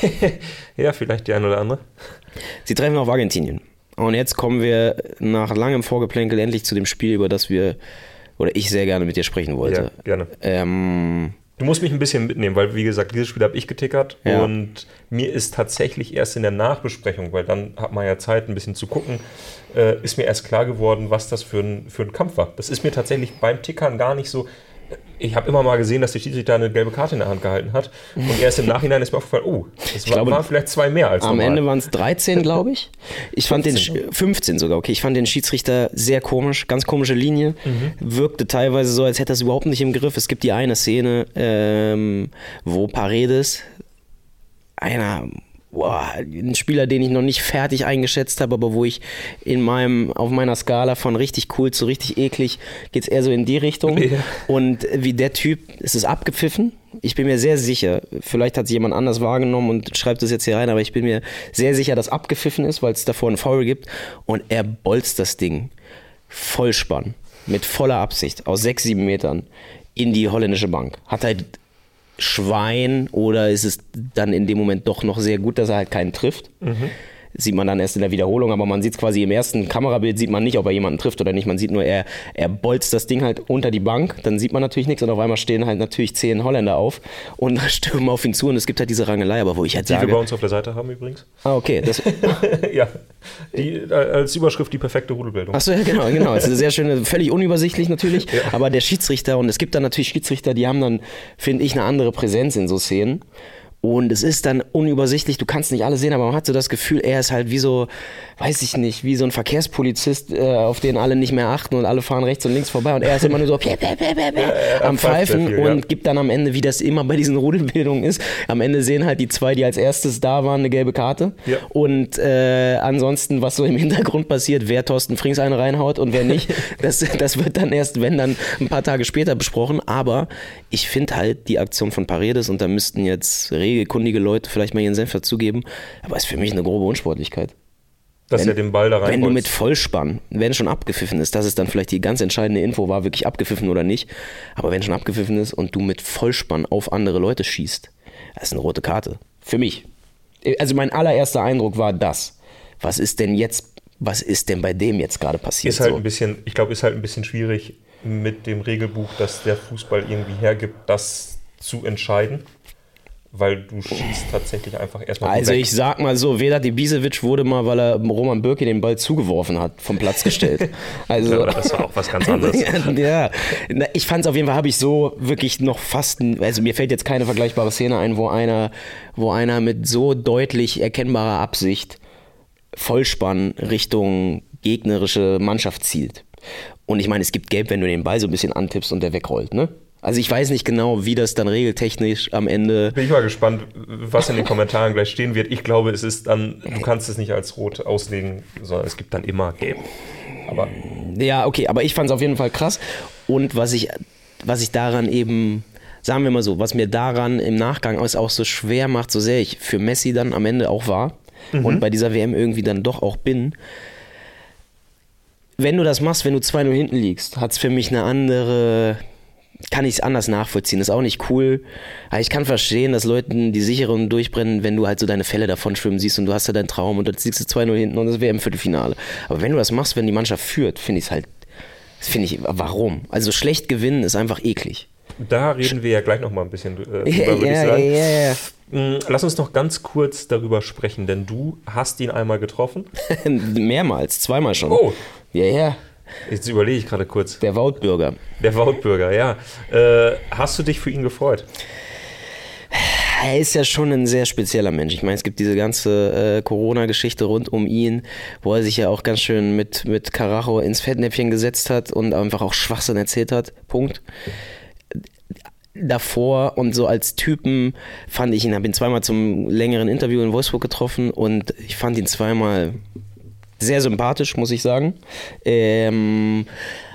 ja, vielleicht die ein oder andere. Sie treffen auf Argentinien. Und jetzt kommen wir nach langem Vorgeplänkel endlich zu dem Spiel, über das wir, oder ich sehr gerne mit dir sprechen wollte. Ja, gerne. Ähm, Du musst mich ein bisschen mitnehmen, weil, wie gesagt, dieses Spiel habe ich getickert ja. und mir ist tatsächlich erst in der Nachbesprechung, weil dann hat man ja Zeit, ein bisschen zu gucken, äh, ist mir erst klar geworden, was das für ein, für ein Kampf war. Das ist mir tatsächlich beim Tickern gar nicht so. Ich habe immer mal gesehen, dass der Schiedsrichter eine gelbe Karte in der Hand gehalten hat. Und erst im Nachhinein ist mir aufgefallen, oh, war, glaube, waren vielleicht zwei mehr als Am normal. Ende waren es 13, glaube ich. Ich fand 15, den 15 sogar, okay. Ich fand den Schiedsrichter sehr komisch, ganz komische Linie. Wirkte teilweise so, als hätte er es überhaupt nicht im Griff. Es gibt die eine Szene, ähm, wo Paredes, einer, boah, ein Spieler, den ich noch nicht fertig eingeschätzt habe, aber wo ich in meinem, auf meiner Skala von richtig cool zu richtig eklig, geht es eher so in die Richtung. Ja. Und wie der Typ, es ist abgepfiffen. Ich bin mir sehr sicher, vielleicht hat es jemand anders wahrgenommen und schreibt das jetzt hier rein, aber ich bin mir sehr sicher, dass abgepfiffen ist, weil es davor einen Foul gibt. Und er bolzt das Ding Vollspann, mit voller Absicht, aus sechs, sieben Metern in die holländische Bank. Hat halt Schwein oder ist es dann in dem Moment doch noch sehr gut, dass er halt keinen trifft? Sieht man dann erst in der Wiederholung, aber man sieht es quasi im ersten Kamerabild, sieht man nicht, ob er jemanden trifft oder nicht. Man sieht nur, er, er bolzt das Ding halt unter die Bank, dann sieht man natürlich nichts und auf einmal stehen halt natürlich zehn Holländer auf und stürmen auf ihn zu und es gibt halt diese Rangelei, aber wo ich halt die wir bei sage, uns auf der Seite haben übrigens. ah okay, das, ja, die, äh, als Überschrift die perfekte Rudelbildung. Achso, ja, genau, genau. Es ist eine sehr schöne, völlig unübersichtlich natürlich, aber der Schiedsrichter, und es gibt dann natürlich Schiedsrichter, die haben dann, finde ich, eine andere Präsenz in so Szenen. Und es ist dann unübersichtlich, du kannst nicht alles sehen, aber man hat so das Gefühl, er ist halt wie so, weiß ich nicht, wie so ein Verkehrspolizist, äh, auf den alle nicht mehr achten und alle fahren rechts und links vorbei und er ist immer nur so piep, piep, piep, piep, am Pfeifen viel, und ja. gibt dann am Ende, wie das immer bei diesen Rudelbildungen ist, am Ende sehen halt die zwei, die als erstes da waren, eine gelbe Karte. Ja. Und äh, ansonsten, was so im Hintergrund passiert, wer Thorsten Frings eine reinhaut und wer nicht, das, das wird dann erst, wenn dann ein paar Tage später besprochen. Aber ich finde halt die Aktion von Paredes, und da müssten jetzt regelkundige Leute vielleicht mal ihren Senf dazugeben, aber ist für mich eine grobe Unsportlichkeit. Dass wenn- er den Ball da rein Wenn du mit Vollspann, wenn schon abgepfiffen ist, das ist dann vielleicht die ganz entscheidende Info, war wirklich abgepfiffen oder nicht. Aber wenn schon abgepfiffen ist und du mit Vollspann auf andere Leute schießt, das ist eine rote Karte. Für mich. Also mein allererster Eindruck war das. Was ist denn jetzt, was ist denn bei dem jetzt gerade passiert? Ist halt so? ein bisschen, ich glaube, ist halt ein bisschen schwierig mit dem Regelbuch, dass der Fußball irgendwie hergibt, das zu entscheiden. Weil du schießt tatsächlich einfach erstmal Also weg. ich sag mal so, Vedat Ibisevic wurde mal, weil er Roman Bürki den Ball zugeworfen hat, vom Platz gestellt. Also Ja, das war auch was ganz anderes. ja, Na, ich fand es auf jeden Fall, habe ich so wirklich noch fast, also mir fällt jetzt keine vergleichbare Szene ein, wo einer, wo einer mit so deutlich erkennbarer Absicht Vollspann Richtung gegnerische Mannschaft zielt. Und ich meine, es gibt Gelb, wenn du den Ball so ein bisschen antippst und der wegrollt, ne? Also ich weiß nicht genau, wie das dann regeltechnisch am Ende Bin ich mal gespannt, was in den Kommentaren gleich stehen wird. Ich glaube, es ist dann, du kannst es nicht als rot auslegen, sondern es gibt dann immer gelb. Aber Ja, okay, aber ich fand es auf jeden Fall krass. Und was ich, was ich daran eben, sagen wir mal so, was mir daran im Nachgang auch so schwer macht, so sehr ich für Messi dann am Ende auch war und bei dieser WM irgendwie dann doch auch bin. Wenn du das machst, wenn du 2-0 hinten liegst, hat es für mich eine andere, kann ich es anders nachvollziehen. ist auch nicht cool. Aber ich kann verstehen, dass Leuten die Sicherungen durchbrennen, wenn du halt so deine Fälle davon schwimmen siehst und du hast ja deinen Traum und dann liegst du 2-0 hinten und das wäre im Viertelfinale. Aber wenn du das machst, wenn die Mannschaft führt, finde ich es halt, das finde ich, warum? Also schlecht gewinnen ist einfach eklig. da reden wir ja gleich noch mal ein bisschen äh, drüber, Ja, würde ich sagen. ja. Mm, Lass uns noch ganz kurz darüber sprechen, denn du hast ihn einmal getroffen. Mehrmals, zweimal schon. Oh. Ja, ja, Jetzt überlege ich gerade kurz. der Woutbürger. Der Woutbürger, ja. Äh, hast du dich für ihn gefreut? Er ist ja schon ein sehr spezieller Mensch. Ich meine, es gibt diese ganze äh, Corona-Geschichte rund um ihn, wo er sich ja auch ganz schön mit, mit Carajo ins Fettnäpfchen gesetzt hat und einfach auch Schwachsinn erzählt hat. Punkt. Davor und so als Typen fand ich ihn, habe ihn zweimal zum längeren Interview in Wolfsburg getroffen und ich fand ihn zweimal sehr sympathisch, muss ich sagen. Ähm,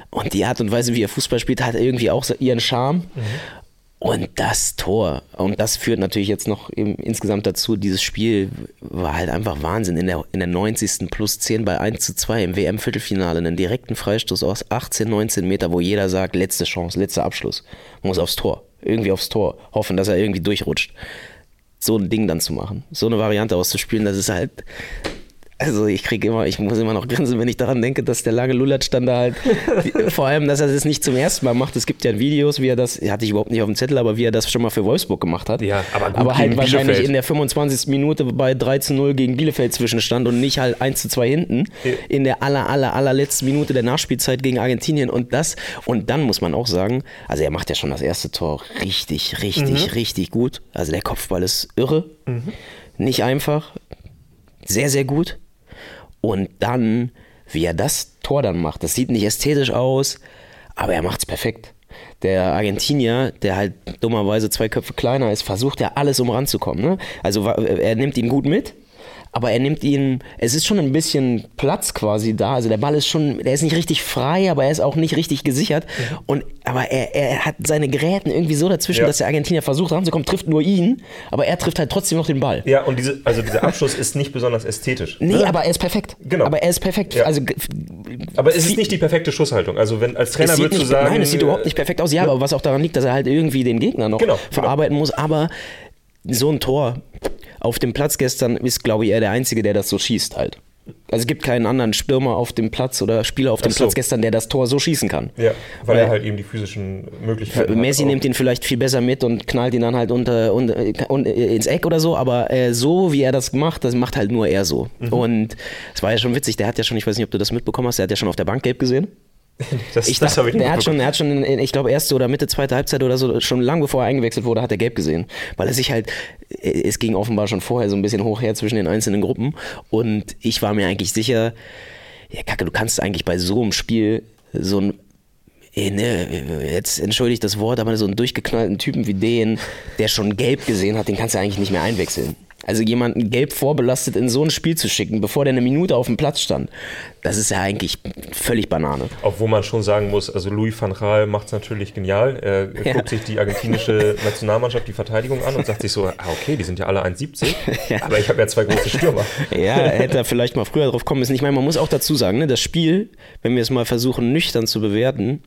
und die Art und Weise, wie er Fußball spielt, hat irgendwie auch ihren Charme. Und das Tor, und das führt natürlich jetzt noch insgesamt dazu, dieses Spiel war halt einfach Wahnsinn. In der, in der 90. plus 10 bei 1 zu 2 im WM-Viertelfinale, einen direkten Freistoß aus 18, 19 Meter, wo jeder sagt, letzte Chance, letzter Abschluss, muss aufs Tor, irgendwie aufs Tor, hoffen, dass er irgendwie durchrutscht. So ein Ding dann zu machen, so eine Variante auszuspielen, das ist halt Also ich kriege immer, ich muss immer noch grinsen, wenn ich daran denke, dass der lange Lulatsch dann da halt, vor allem, dass er das nicht zum ersten Mal macht. Es gibt ja Videos, wie er das, hatte ich überhaupt nicht auf dem Zettel, aber wie er das schon mal für Wolfsburg gemacht hat. Ja, aber gut aber halt gegen wahrscheinlich Bielefeld. in der 25. Minute bei 3 zu 0 gegen Bielefeld zwischenstand und nicht halt 1 zu 2 hinten. Ja. In der aller, aller, allerletzten Minute der Nachspielzeit gegen Argentinien und das. Und dann muss man auch sagen, also er macht ja schon das erste Tor richtig, richtig, richtig gut. Also der Kopfball ist irre. Nicht einfach. Sehr, sehr gut. Und dann, wie er das Tor dann macht, das sieht nicht ästhetisch aus, aber er macht es perfekt. Der Argentinier, der halt dummerweise zwei Köpfe kleiner ist, versucht ja alles, um ranzukommen. Ne? Also er nimmt ihn gut mit, aber er nimmt ihn, es ist schon ein bisschen Platz quasi da. Also der Ball ist schon, der ist nicht richtig frei, aber er ist auch nicht richtig gesichert. Und, aber er, er hat seine Geräten irgendwie so dazwischen, Ja. dass der Argentinier versucht ranzukommen, trifft nur ihn, aber er trifft halt trotzdem noch den Ball. Ja, und diese, also dieser Abschluss ist nicht besonders ästhetisch. Nee, ne? aber er ist perfekt. Genau. Aber er ist perfekt. Ja. Also, aber es ist nicht die perfekte Schusshaltung. Also wenn als Trainer würdest du sagen. nein, es sieht überhaupt nicht perfekt aus. Ja, aber was auch daran liegt, dass er halt irgendwie den Gegner noch Genau, genau. verarbeiten muss. Aber so ein Tor auf dem Platz gestern ist, glaube ich, er der Einzige, der das so schießt halt. Also es gibt keinen anderen Stürmer auf dem Platz oder Spieler auf dem so. Platz gestern, der das Tor so schießen kann. Ja, weil Weil- er halt eben die physischen Möglichkeiten Messi nimmt ihn vielleicht viel besser mit und knallt ihn dann halt unter, unter, unter, ins Eck oder so, aber äh, so wie er das macht, das macht halt nur er so. Mhm. Und es war ja schon witzig, der hat ja schon, ich weiß nicht, ob du das mitbekommen hast, der hat ja schon auf der Bank gelb gesehen. Das, Ich das dachte, ich nicht er hat schon, er hat schon, in, ich glaube, erste oder Mitte, zweite Halbzeit oder so, schon lang bevor er eingewechselt wurde, hat er gelb gesehen. Weil er sich halt, es ging offenbar schon vorher so ein bisschen hoch her zwischen den einzelnen Gruppen. Und ich war mir eigentlich sicher, ja, Kacke, du kannst eigentlich bei so einem Spiel so ein, ne, jetzt entschuldigt das Wort, aber so einen durchgeknallten Typen wie den, der schon gelb gesehen hat, den kannst du eigentlich nicht mehr einwechseln. Also jemanden gelb vorbelastet in so ein Spiel zu schicken, bevor der eine Minute auf dem Platz stand, das ist ja eigentlich völlig Banane. Obwohl man schon sagen muss, also Louis van Gaal macht es natürlich genial. Er Ja. guckt sich die argentinische Nationalmannschaft, die Verteidigung an und sagt sich so, ah, okay, die sind ja alle 1,70, Ja. aber ich habe ja zwei große Stürmer. Ja, hätte er vielleicht mal früher drauf kommen müssen. Ich meine, man muss auch dazu sagen, ne, das Spiel, wenn wir es mal versuchen nüchtern zu bewerten,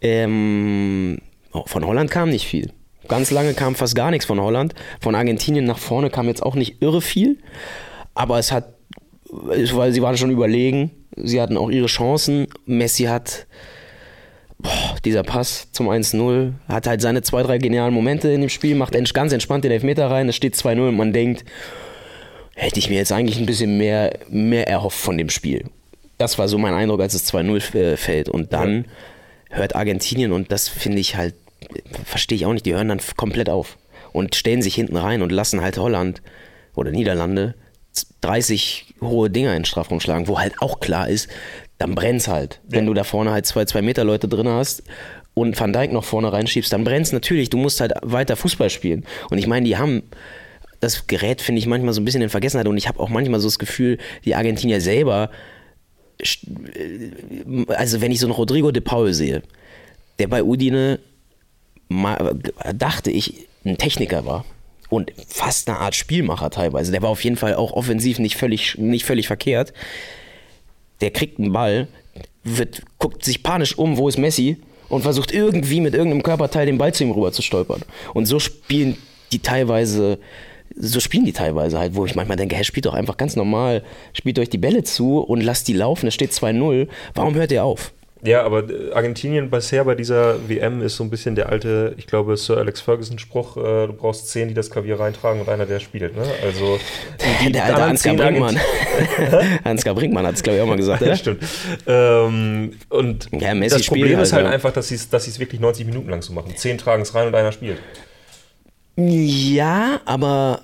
ähm, oh, von Holland kam nicht viel. Ganz lange kam fast gar nichts von Holland. Von Argentinien nach vorne kam jetzt auch nicht irre viel. Aber es hat, weil sie waren schon überlegen. Sie hatten auch ihre Chancen. Messi hat, boah, dieser Pass zum 1-0, hat halt seine zwei, drei genialen Momente in dem Spiel, macht ganz entspannt den Elfmeter rein. Es steht 2-0 und man denkt, hätte ich mir jetzt eigentlich ein bisschen mehr, mehr erhofft von dem Spiel. Das war so mein Eindruck, als es 2-0 äh, fällt. Und dann hört Argentinien, und das finde ich halt, verstehe ich auch nicht, die hören dann komplett auf und stellen sich hinten rein und lassen halt Holland oder Niederlande 30 hohe Dinger in den Strafraum schlagen, wo halt auch klar ist, dann brennt's halt. Wenn du da vorne halt zwei, zwei Meter Leute drin hast und Van Dijk noch vorne reinschiebst, dann brennt's natürlich. Du musst halt weiter Fußball spielen. Und ich meine, die haben das Gerät, finde ich, manchmal so ein bisschen in Vergessenheit. Und ich habe auch manchmal so das Gefühl, die Argentinier selber, äh, also wenn ich so einen Rodrigo de Paul sehe, der bei Udine, dachte ich, ein Techniker war. Und fast eine Art Spielmacher teilweise. Der war auf jeden Fall auch offensiv nicht völlig, nicht völlig verkehrt. Der kriegt einen Ball, wird, guckt sich panisch um, wo ist Messi und versucht irgendwie mit irgendeinem Körperteil den Ball zu ihm rüber zu stolpern. Und so spielen die teilweise, so spielen die teilweise halt, wo ich manchmal denke, hey, spielt doch einfach ganz normal, spielt euch die Bälle zu und lasst die laufen, es steht 2-0. Warum hört ihr auf? Ja, aber äh, Argentinien bisher bei dieser WM ist so ein bisschen der alte, ich glaube, Sir Alex Ferguson-Spruch, äh, du braust zehn, die das Klavier reintragen und einer, der spielt. Ne? Also die, Der alte Ansgar Brinkmann. Ansgar Brinkmann hat es, glaube ich, auch mal gesagt. Ja, Oder? stimmt. Ähm, und Ja, das Problem spielt ist halt also- einfach, dass sie es dass sie's wirklich 90 Minuten lang so machen. Zehn tragen es rein und einer spielt. Ja, aber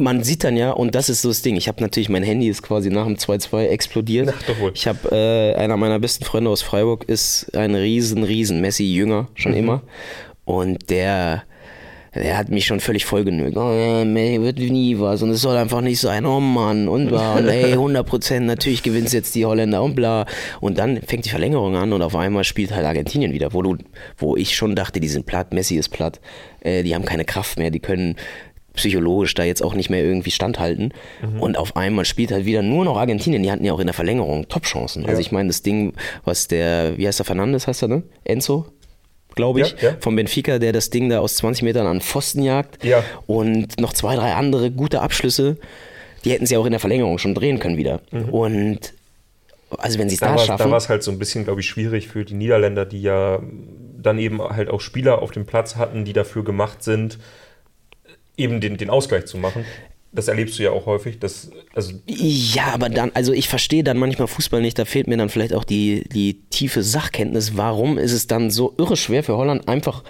man sieht dann ja, und das ist so das Ding, ich habe natürlich, mein Handy ist quasi nach dem 2-2 explodiert. Ach, doch wohl. Ich habe, äh, einer meiner besten Freunde aus Freiburg ist ein riesen, riesen Messi-Jünger, schon immer. Und der, der hat mich schon völlig vollgenögt. Oh, ja, Messi wird nie was und es soll einfach nicht sein. Oh Mann, und bla. Und ey, 100 Prozent, natürlich gewinnt jetzt die Holländer und bla. Und dann fängt die Verlängerung an und auf einmal spielt halt Argentinien wieder, wo du, wo ich schon dachte, die sind platt, Messi ist platt, äh, die haben keine Kraft mehr, die können psychologisch da jetzt auch nicht mehr irgendwie standhalten. Und auf einmal spielt halt wieder nur noch Argentinien. Die hatten ja auch in der Verlängerung Top-Chancen. Also Ja. ich meine, das Ding, was der, wie heißt der Fernandes, heißt er, ne? Enzo? Glaube ich, Ja, ja. vom Benfica, der das Ding da aus 20 Metern an Pfosten jagt. Ja. Und noch zwei, drei andere gute Abschlüsse. Die hätten sie auch in der Verlängerung schon drehen können wieder. Und also wenn sie es da, Da war schaffen. es halt so ein bisschen, glaube ich, schwierig für die Niederländer, die ja dann eben halt auch Spieler auf dem Platz hatten, die dafür gemacht sind, eben den, den Ausgleich zu machen. Das erlebst du ja auch häufig. Dass, also Ja, aber dann, also ich verstehe dann manchmal Fußball nicht, da fehlt mir dann vielleicht auch die, die tiefe Sachkenntnis. Warum ist es dann so irre schwer für Holland einfach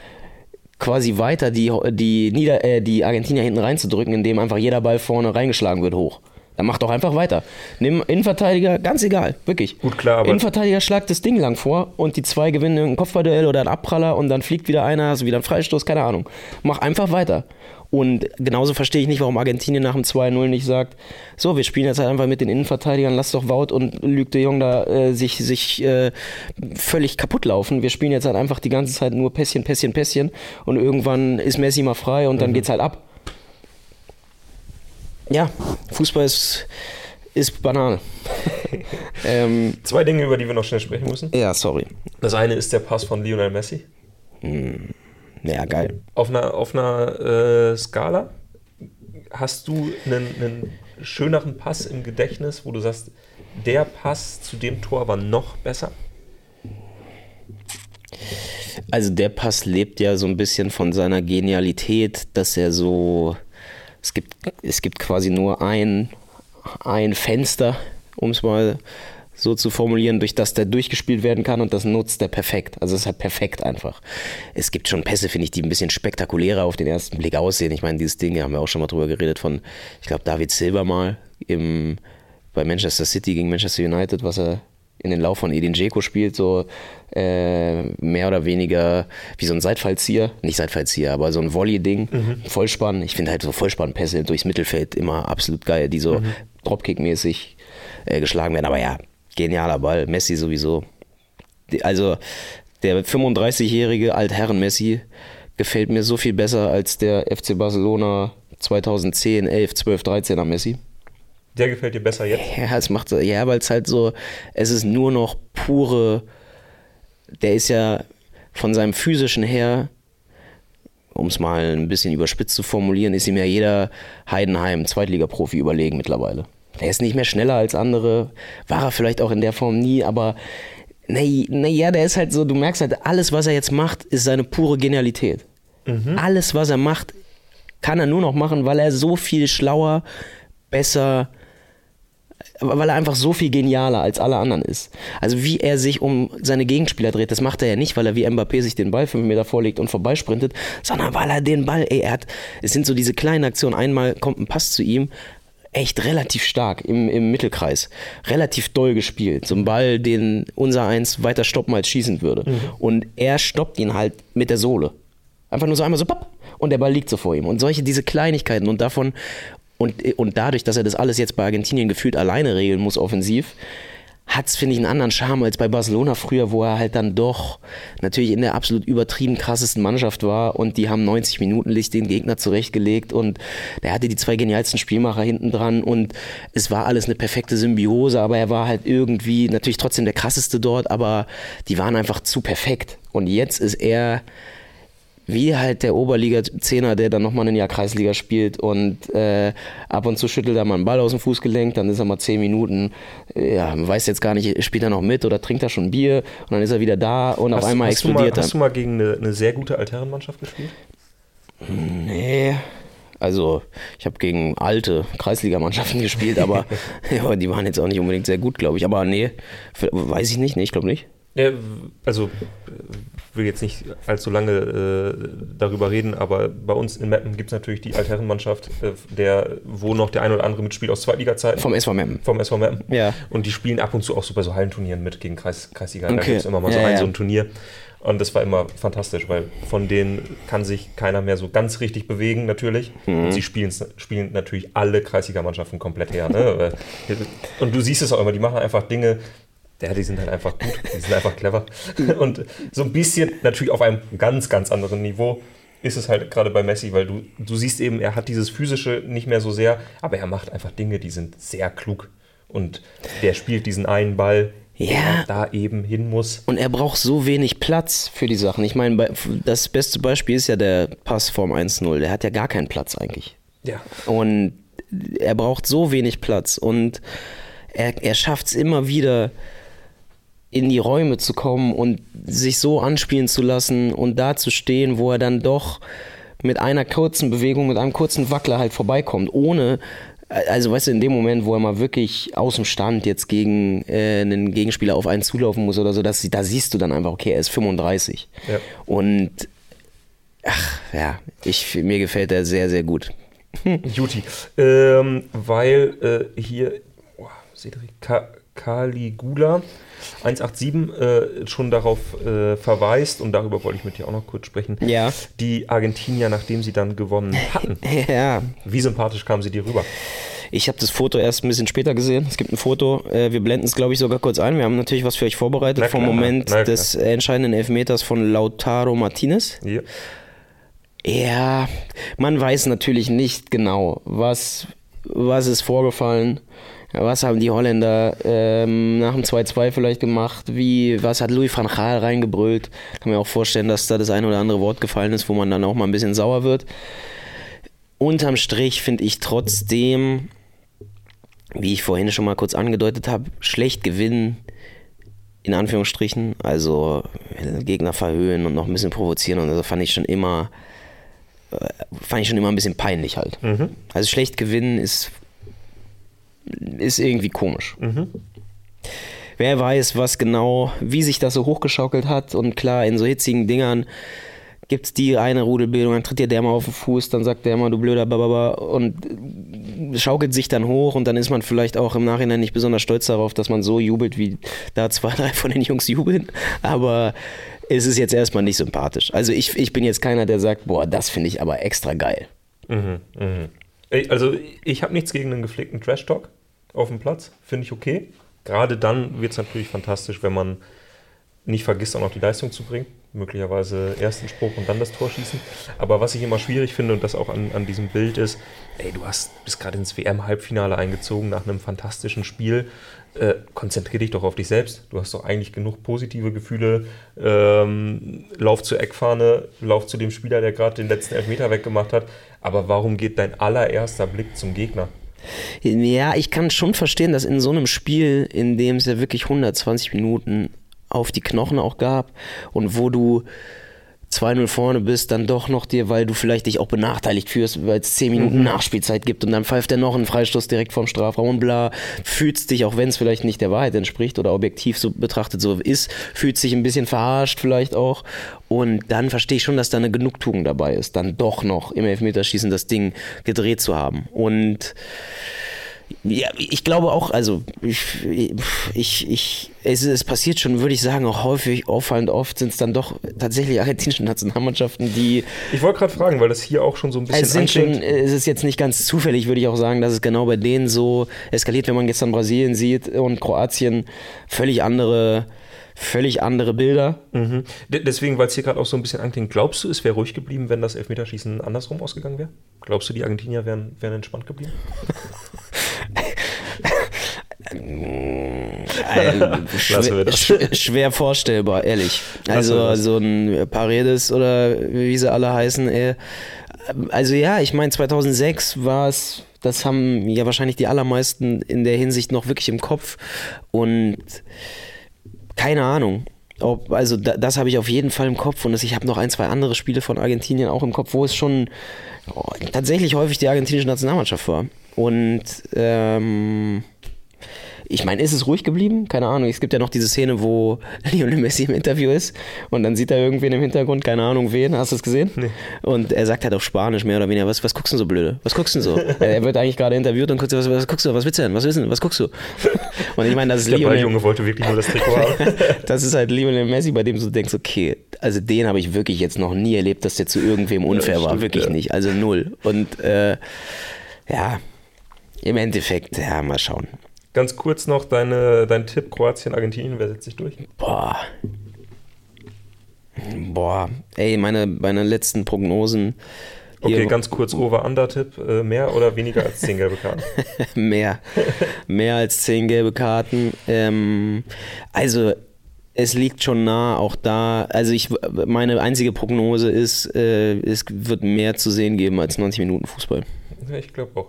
quasi weiter die, die, Nieder äh, die Argentinier hinten reinzudrücken, indem einfach jeder Ball vorne reingeschlagen wird hoch? Dann mach doch einfach weiter. Nimm Innenverteidiger, ganz egal, wirklich. Gut, klar, aber- Innenverteidiger schlagt das Ding lang vor und die zwei gewinnen ein Kopfballduell oder ein Abpraller und dann fliegt wieder einer, du wieder einen Freistoß, keine Ahnung. Mach einfach weiter. Und genauso verstehe ich nicht, warum Argentinien nach dem 2-0 nicht sagt, so, wir spielen jetzt halt einfach mit den Innenverteidigern, lass doch Wout und Luc de Jong da äh, sich, sich äh, völlig kaputt laufen. Wir spielen jetzt halt einfach die ganze Zeit nur Pässchen, Pässchen, Pässchen und irgendwann ist Messi mal frei und dann geht's halt ab. Ja, Fußball ist, ist Banane. ähm, zwei Dinge, über die wir noch schnell sprechen müssen. ja, sorry. Das eine ist der Pass von Lionel Messi. Ja, geil. Auf einer, auf einer äh, Skala hast du einen, einen schöneren Pass im Gedächtnis, wo du sagst, der Pass zu dem Tor war noch besser? Also der Pass lebt ja so ein bisschen von seiner Genialität, dass er so, es gibt, es gibt quasi nur ein, ein Fenster, um es mal so zu formulieren, durch das der durchgespielt werden kann und das nutzt er perfekt. Also es ist halt perfekt einfach. Es gibt schon Pässe, finde ich, die ein bisschen spektakulärer auf den ersten Blick aussehen. Ich meine, dieses Ding, da haben wir auch schon mal drüber geredet von, ich glaube, David Silber mal im, bei Manchester City gegen Manchester United, was er in den Lauf von Edin Dzeko spielt, so äh, mehr oder weniger wie so ein Seitfallzieher, nicht Seitfallzieher, aber so ein Volley-Ding, Vollspann. Ich finde halt so Vollspannpässe durchs Mittelfeld immer absolut geil, die so Dropkick-mäßig äh, geschlagen werden. Aber ja, genialer Ball, Messi sowieso. Also der 35-jährige Altherren-Messi gefällt mir so viel besser als der FC Barcelona 2010, 11, 12, 13er Messi. Der gefällt dir besser jetzt? Ja, es macht ja, weil es halt so, es ist nur noch pure, der ist ja von seinem physischen her, um es mal ein bisschen überspitzt zu formulieren, ist ihm ja jeder Heidenheim Zweitligaprofi überlegen mittlerweile. Der ist nicht mehr schneller als andere, war er vielleicht auch in der Form nie, aber naja, na ja, der ist halt so, du merkst halt, alles, was er jetzt macht, ist seine pure Genialität. Alles, was er macht, kann er nur noch machen, weil er so viel schlauer, besser, weil er einfach so viel genialer als alle anderen ist. Also wie er sich um seine Gegenspieler dreht, das macht er ja nicht, weil er wie Mbappé sich den Ball fünf Meter vorlegt und vorbeisprintet, sondern weil er den Ball, ey, er hat, es sind so diese kleinen Aktionen, einmal kommt ein Pass zu ihm, echt relativ stark im, im Mittelkreis, relativ doll gespielt, so ein Ball, den unser Eins weiter stoppen als schießen würde. Und er stoppt ihn halt mit der Sohle. Einfach nur so einmal so, papp, und der Ball liegt so vor ihm. Und solche, diese Kleinigkeiten und davon, und, und dadurch, dass er das alles jetzt bei Argentinien gefühlt alleine regeln muss, offensiv, hat es, finde ich, einen anderen Charme als bei Barcelona früher, wo er halt dann doch natürlich in der absolut übertrieben krassesten Mannschaft war und die haben 90 Minuten Licht den Gegner zurechtgelegt und der hatte die zwei genialsten Spielmacher hinten dran und es war alles eine perfekte Symbiose, aber er war halt irgendwie natürlich trotzdem der krasseste dort, aber die waren einfach zu perfekt. Und jetzt ist er wie halt der Oberliga-Zehner, der dann nochmal ein Jahr Kreisliga spielt und äh, ab und zu schüttelt er mal einen Ball aus dem Fußgelenk, dann ist er mal zehn Minuten, ja, weiß jetzt gar nicht, spielt er noch mit oder trinkt er schon Bier und dann ist er wieder da und auf einmal hast du mal, explodiert Hast du er. mal gegen eine, eine sehr gute Altherrenmannschaft gespielt? Nee. Also, ich habe gegen alte Kreisligamannschaften gespielt, aber ja, die waren jetzt auch nicht unbedingt sehr gut, glaube ich. Aber nee, weiß ich nicht, nee, ich glaube nicht. Ja, also äh, will jetzt nicht allzu lange äh, darüber reden, aber bei uns in Meppen gibt es natürlich die Altherrenmannschaft, äh, der, wo noch der ein oder andere mitspielt aus Zweitliga-Zeiten. Vom SV Meppen. Vom SV Meppen. Ja. Und die spielen ab und zu auch so bei so Hallenturnieren mit gegen Kreis, Kreisliga. Da Okay. gibt es immer mal so Ja, ein ja. so ein Turnier. Und das war immer fantastisch, weil von denen kann sich keiner mehr so ganz richtig bewegen, natürlich. Mhm. Und sie spielen, spielen natürlich alle Kreisliga-Mannschaften komplett her. Ne? Und du siehst es auch immer, die machen einfach Dinge, ja, die sind halt einfach gut, die sind einfach clever. Und so ein bisschen natürlich auf einem ganz, ganz anderen Niveau ist es halt gerade bei Messi, weil du, du siehst eben, er hat dieses physische nicht mehr so sehr, aber er macht einfach Dinge, die sind sehr klug. Und der spielt diesen einen Ball, Ja. der da eben hin muss. Und er braucht so wenig Platz für die Sachen. Ich meine, das beste Beispiel ist ja der Pass vorm 1-0. Der hat ja gar keinen Platz eigentlich. Ja. Und er braucht so wenig Platz und er, er schafft es immer wieder, in die Räume zu kommen und sich so anspielen zu lassen und da zu stehen, wo er dann doch mit einer kurzen Bewegung, mit einem kurzen Wackler halt vorbeikommt, ohne, also weißt du, in dem Moment, wo er mal wirklich aus dem Stand jetzt gegen äh, einen Gegenspieler auf einen zulaufen muss oder so, dass, da siehst du dann einfach, okay, er ist 35. Ja. Und ach ja, ich, mir gefällt er sehr, sehr gut. Juti, ähm, weil äh, hier oh, Cedric Caligula 187 äh, schon darauf äh, verweist, und darüber wollte ich mit dir auch noch kurz sprechen, Ja. die Argentinier, nachdem sie dann gewonnen hatten. Ja, Wie sympathisch kamen sie dir rüber? Ich habe das Foto erst ein bisschen später gesehen. Es gibt ein Foto. äh, Wir blenden es, glaube ich, sogar kurz ein. Wir haben natürlich was für euch vorbereitet vom Moment na des entscheidenden Elfmeters von Lautaro Martinez. Hier. Ja, man weiß natürlich nicht genau, was, was ist vorgefallen. Was haben die Holländer ähm, nach dem 2-2 vielleicht gemacht? Wie, was hat Louis van Gaal reingebrüllt? Kann mir auch vorstellen, dass da das ein oder andere Wort gefallen ist, wo man dann auch mal ein bisschen sauer wird. Unterm Strich finde ich trotzdem, wie ich vorhin schon mal kurz angedeutet habe, schlecht gewinnen, in Anführungsstrichen. Also Gegner verhöhen und noch ein bisschen provozieren und so fand ich schon immer, äh, fand ich schon immer ein bisschen peinlich halt. Also schlecht gewinnen ist, ist irgendwie komisch. Wer weiß, was genau, wie sich das so hochgeschaukelt hat und klar, in so hitzigen Dingern gibt es die eine Rudelbildung, dann tritt dir der mal auf den Fuß, dann sagt der mal, du blöder Bababa und schaukelt sich dann hoch und dann ist man vielleicht auch im Nachhinein nicht besonders stolz darauf, dass man so jubelt, wie da zwei, drei von den Jungs jubeln, aber es ist jetzt erstmal nicht sympathisch. Also ich, ich bin jetzt keiner, der sagt, boah, das finde ich aber extra geil. Ey, Also ich habe nichts gegen einen gepflegten Trash-Talk auf dem Platz, finde ich okay. Gerade dann wird es natürlich fantastisch, wenn man nicht vergisst, auch noch die Leistung zu bringen. Möglicherweise erst den Spruch und dann das Tor schießen. Aber was ich immer schwierig finde und das auch an, an diesem Bild ist, ey, du hast, bist gerade ins WM-Halbfinale eingezogen nach einem fantastischen Spiel. Äh, konzentrier dich doch auf dich selbst. Du hast doch eigentlich genug positive Gefühle. Ähm, lauf zur Eckfahne, lauf zu dem Spieler, der gerade den letzten Elfmeter weggemacht hat. Aber warum geht dein allererster Blick zum Gegner? Ja, ich kann schon verstehen, dass in so einem Spiel, in dem es ja wirklich 120 Minuten auf die Knochen auch gab und wo du 2-0 vorne bist, dann doch noch dir, weil du vielleicht dich auch benachteiligt fühlst, weil es 10 Minuten Nachspielzeit gibt und dann pfeift er noch einen Freistoß direkt vom Strafraum und bla, fühlst dich, auch wenn es vielleicht nicht der Wahrheit entspricht oder objektiv so betrachtet so ist, fühlst dich ein bisschen verarscht vielleicht auch und dann verstehe ich schon, dass da eine Genugtuung dabei ist, dann doch noch im Elfmeterschießen das Ding gedreht zu haben und ja, ich glaube auch, also ich, ich, ich es, es passiert schon, würde ich sagen, auch häufig, auffallend oft sind es dann doch tatsächlich argentinische Nationalmannschaften, die Ich wollte gerade fragen, weil das hier auch schon so ein bisschen es sind schon, es ist jetzt nicht ganz zufällig, würde ich auch sagen, dass es genau bei denen so eskaliert, wenn man gestern Brasilien sieht und Kroatien völlig andere, völlig andere Bilder. Mhm. De- Deswegen, weil es hier gerade auch so ein bisschen anklingt, glaubst du, es wäre ruhig geblieben, wenn das Elfmeterschießen andersrum ausgegangen wäre? Glaubst du, die Argentinier wären, wären entspannt geblieben? Äh, Lassen wir schwer, schwer vorstellbar, ehrlich. Also so ein Paredes oder wie sie alle heißen. Ey. Also ja, ich meine 2006 war es, das haben ja wahrscheinlich die allermeisten in der Hinsicht noch wirklich im Kopf und keine Ahnung. Ob, also da, das habe ich auf jeden Fall im Kopf und das, ich habe noch ein, zwei andere Spiele von Argentinien auch im Kopf, wo es schon oh, tatsächlich häufig die argentinische Nationalmannschaft war. Und ähm, ich meine, ist es ruhig geblieben? Keine Ahnung. Es gibt ja noch diese Szene, wo Lionel Messi im Interview ist und dann sieht er irgendwen im Hintergrund, keine Ahnung wen. Hast du es gesehen? Und er sagt halt auf Spanisch mehr oder weniger, was, was guckst du denn so blöde? Was guckst du denn so? er wird eigentlich gerade interviewt und guckt so, was, was guckst du? Was willst du denn? Was willst du denn? Was guckst du? Und ich meine, das ist Der Lionel. Balljunge wollte wirklich nur das Trikot haben. Das ist halt Lionel Messi, bei dem du denkst, okay, also den habe ich wirklich jetzt noch nie erlebt, dass der zu irgendwem unfair war. stimmt, Wirklich ja. nicht. Also null. Und äh, ja, im Endeffekt, ja, mal schauen. Ganz kurz noch deine, dein Tipp: Kroatien, Argentinien, wer setzt sich durch? Boah. Boah, ey, meine, meine letzten Prognosen. Okay, hier- ganz kurz: Over-Under-Tipp: äh, mehr oder weniger als 10 gelbe Karten? mehr. mehr als zehn gelbe Karten. Ähm, also, es liegt schon nah, auch da. Also, ich, meine einzige Prognose ist, äh, es wird mehr zu sehen geben als 90 Minuten Fußball. Ja, ich glaube auch.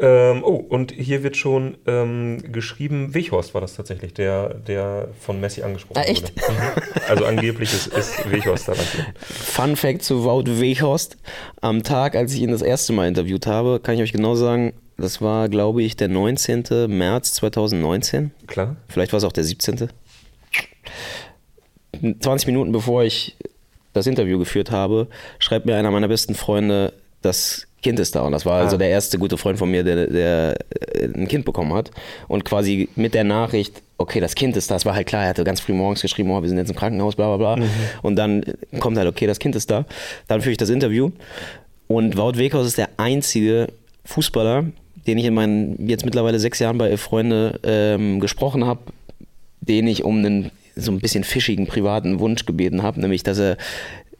Ähm, oh, und hier wird schon ähm, geschrieben, Weghorst war das tatsächlich, der, der von Messi angesprochen ah, echt? wurde. Mhm. Also angeblich ist, ist Weghorst daran. Fun Fact zu Wout Weghorst. Am Tag, als ich ihn das erste Mal interviewt habe, kann ich euch genau sagen, das war, glaube ich, der 19. März 2019. Klar. Vielleicht war es auch der 17. 20 Minuten bevor ich das Interview geführt habe, schreibt mir einer meiner besten Freunde, das Kind ist da. Und das war also ah. der erste gute Freund von mir, der, der äh, ein Kind bekommen hat. Und quasi mit der Nachricht, okay, das Kind ist da. Es war halt klar, er hatte ganz früh morgens geschrieben, oh, wir sind jetzt im Krankenhaus, bla bla bla. Mhm. Und dann kommt halt, okay, das Kind ist da. Dann führe ich das Interview. Und Wout Weghaus ist der einzige Fußballer, den ich in meinen jetzt mittlerweile sechs Jahren bei Freunde ähm, gesprochen habe, den ich um einen so ein bisschen fischigen privaten Wunsch gebeten habe, nämlich dass er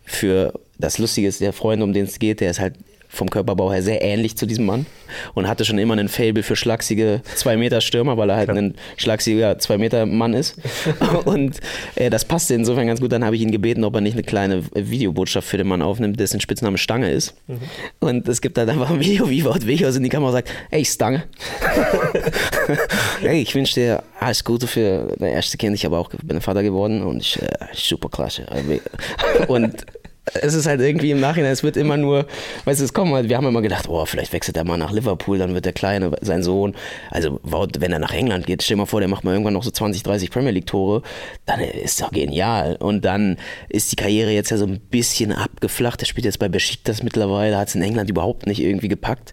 für das Lustige ist, der Freund, um den es geht, der ist halt vom Körperbau her sehr ähnlich zu diesem Mann und hatte schon immer einen Fable für schlachsige 2-Meter-Stürmer, weil er halt Klar. ein schlachsiger 2-Meter-Mann ist. und äh, das passte insofern ganz gut. Dann habe ich ihn gebeten, ob er nicht eine kleine Videobotschaft für den Mann aufnimmt, dessen Spitzname Stange ist. Mhm. Und es gibt halt einfach ein Video, wie Wort Weghaus in die Kamera sagt: Ey, Stange. hey, ich wünsche dir alles Gute für dein erstes Kind. Ich habe auch bin Vater geworden und ich, äh, super klasse. Und es ist halt irgendwie im Nachhinein, es wird immer nur, weißt du, es kommen halt, wir haben immer gedacht, oh, vielleicht wechselt er mal nach Liverpool, dann wird der Kleine, sein Sohn, also wenn er nach England geht, stell dir mal vor, der macht mal irgendwann noch so 20, 30 Premier League Tore, dann ist doch genial. Und dann ist die Karriere jetzt ja so ein bisschen abgeflacht. Er spielt jetzt bei Besiktas mittlerweile, hat es in England überhaupt nicht irgendwie gepackt.